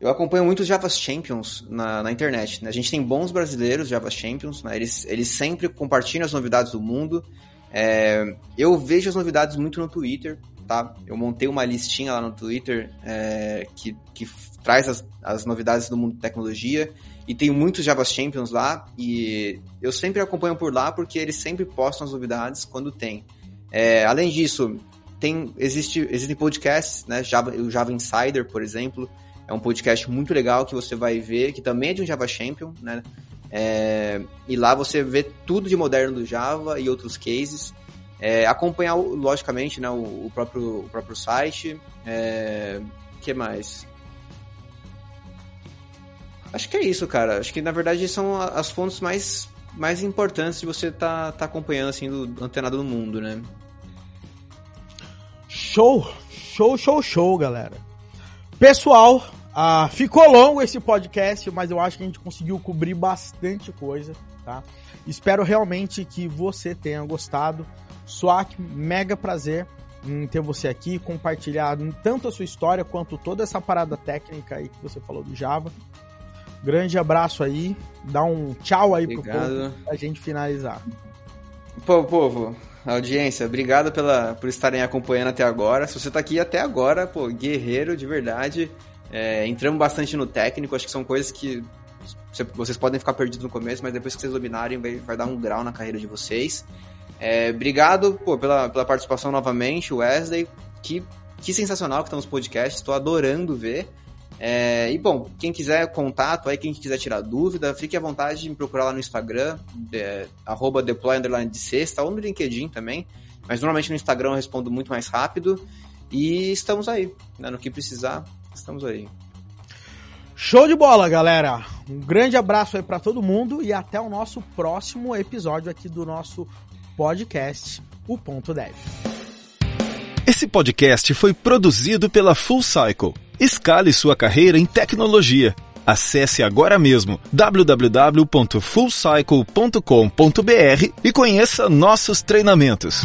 Speaker 3: Eu acompanho muito os Java Champions na, na internet. Né? A gente tem bons brasileiros Java Champions, né? eles, eles sempre compartilham as novidades do mundo. É, eu vejo as novidades muito no Twitter, tá? Eu montei uma listinha lá no Twitter é, que, que traz as, as novidades do mundo de tecnologia e tem muitos Java Champions lá e eu sempre acompanho por lá porque eles sempre postam as novidades quando tem. É, além disso, tem, existe, existem podcasts, né? Java, o Java Insider, por exemplo, é um podcast muito legal que você vai ver, que também é de um Java Champion, né? É, e lá você vê tudo de moderno do Java e outros cases. É, acompanhar, logicamente, né, o, o, próprio, o próprio site. É, que mais? Acho que é isso, cara. Acho que na verdade são as fontes mais, mais importantes de você tá, tá acompanhando assim do antenado do mundo, né?
Speaker 2: Show, show, show, show, galera. Pessoal, uh, ficou longo esse podcast, mas eu acho que a gente conseguiu cobrir bastante coisa, tá? Espero realmente que você tenha gostado. Swak, mega prazer em ter você aqui, compartilhar tanto a sua história quanto toda essa parada técnica aí que você falou do Java. Grande abraço aí, dá um tchau aí obrigado. pro povo pra gente finalizar.
Speaker 3: Pô, povo, audiência, obrigado pela, por estarem acompanhando até agora. Se você tá aqui até agora, pô, guerreiro de verdade. É, entramos bastante no técnico, acho que são coisas que vocês podem ficar perdidos no começo, mas depois que vocês dominarem, vai, vai dar um grau na carreira de vocês. É, obrigado pô, pela, pela participação novamente, Wesley. Que, que sensacional que estão os podcasts, estou adorando ver. É, e bom, quem quiser contato, aí quem quiser tirar dúvida, fique à vontade de me procurar lá no Instagram, de, arroba deploy de sexta, ou no LinkedIn também. Mas normalmente no Instagram eu respondo muito mais rápido. E estamos aí, né? no que precisar, estamos aí.
Speaker 2: Show de bola, galera! Um grande abraço aí para todo mundo e até o nosso próximo episódio aqui do nosso podcast, o Ponto Dev.
Speaker 1: Esse podcast foi produzido pela Full Cycle. Escale sua carreira em tecnologia. Acesse agora mesmo www.fullcycle.com.br e conheça nossos treinamentos.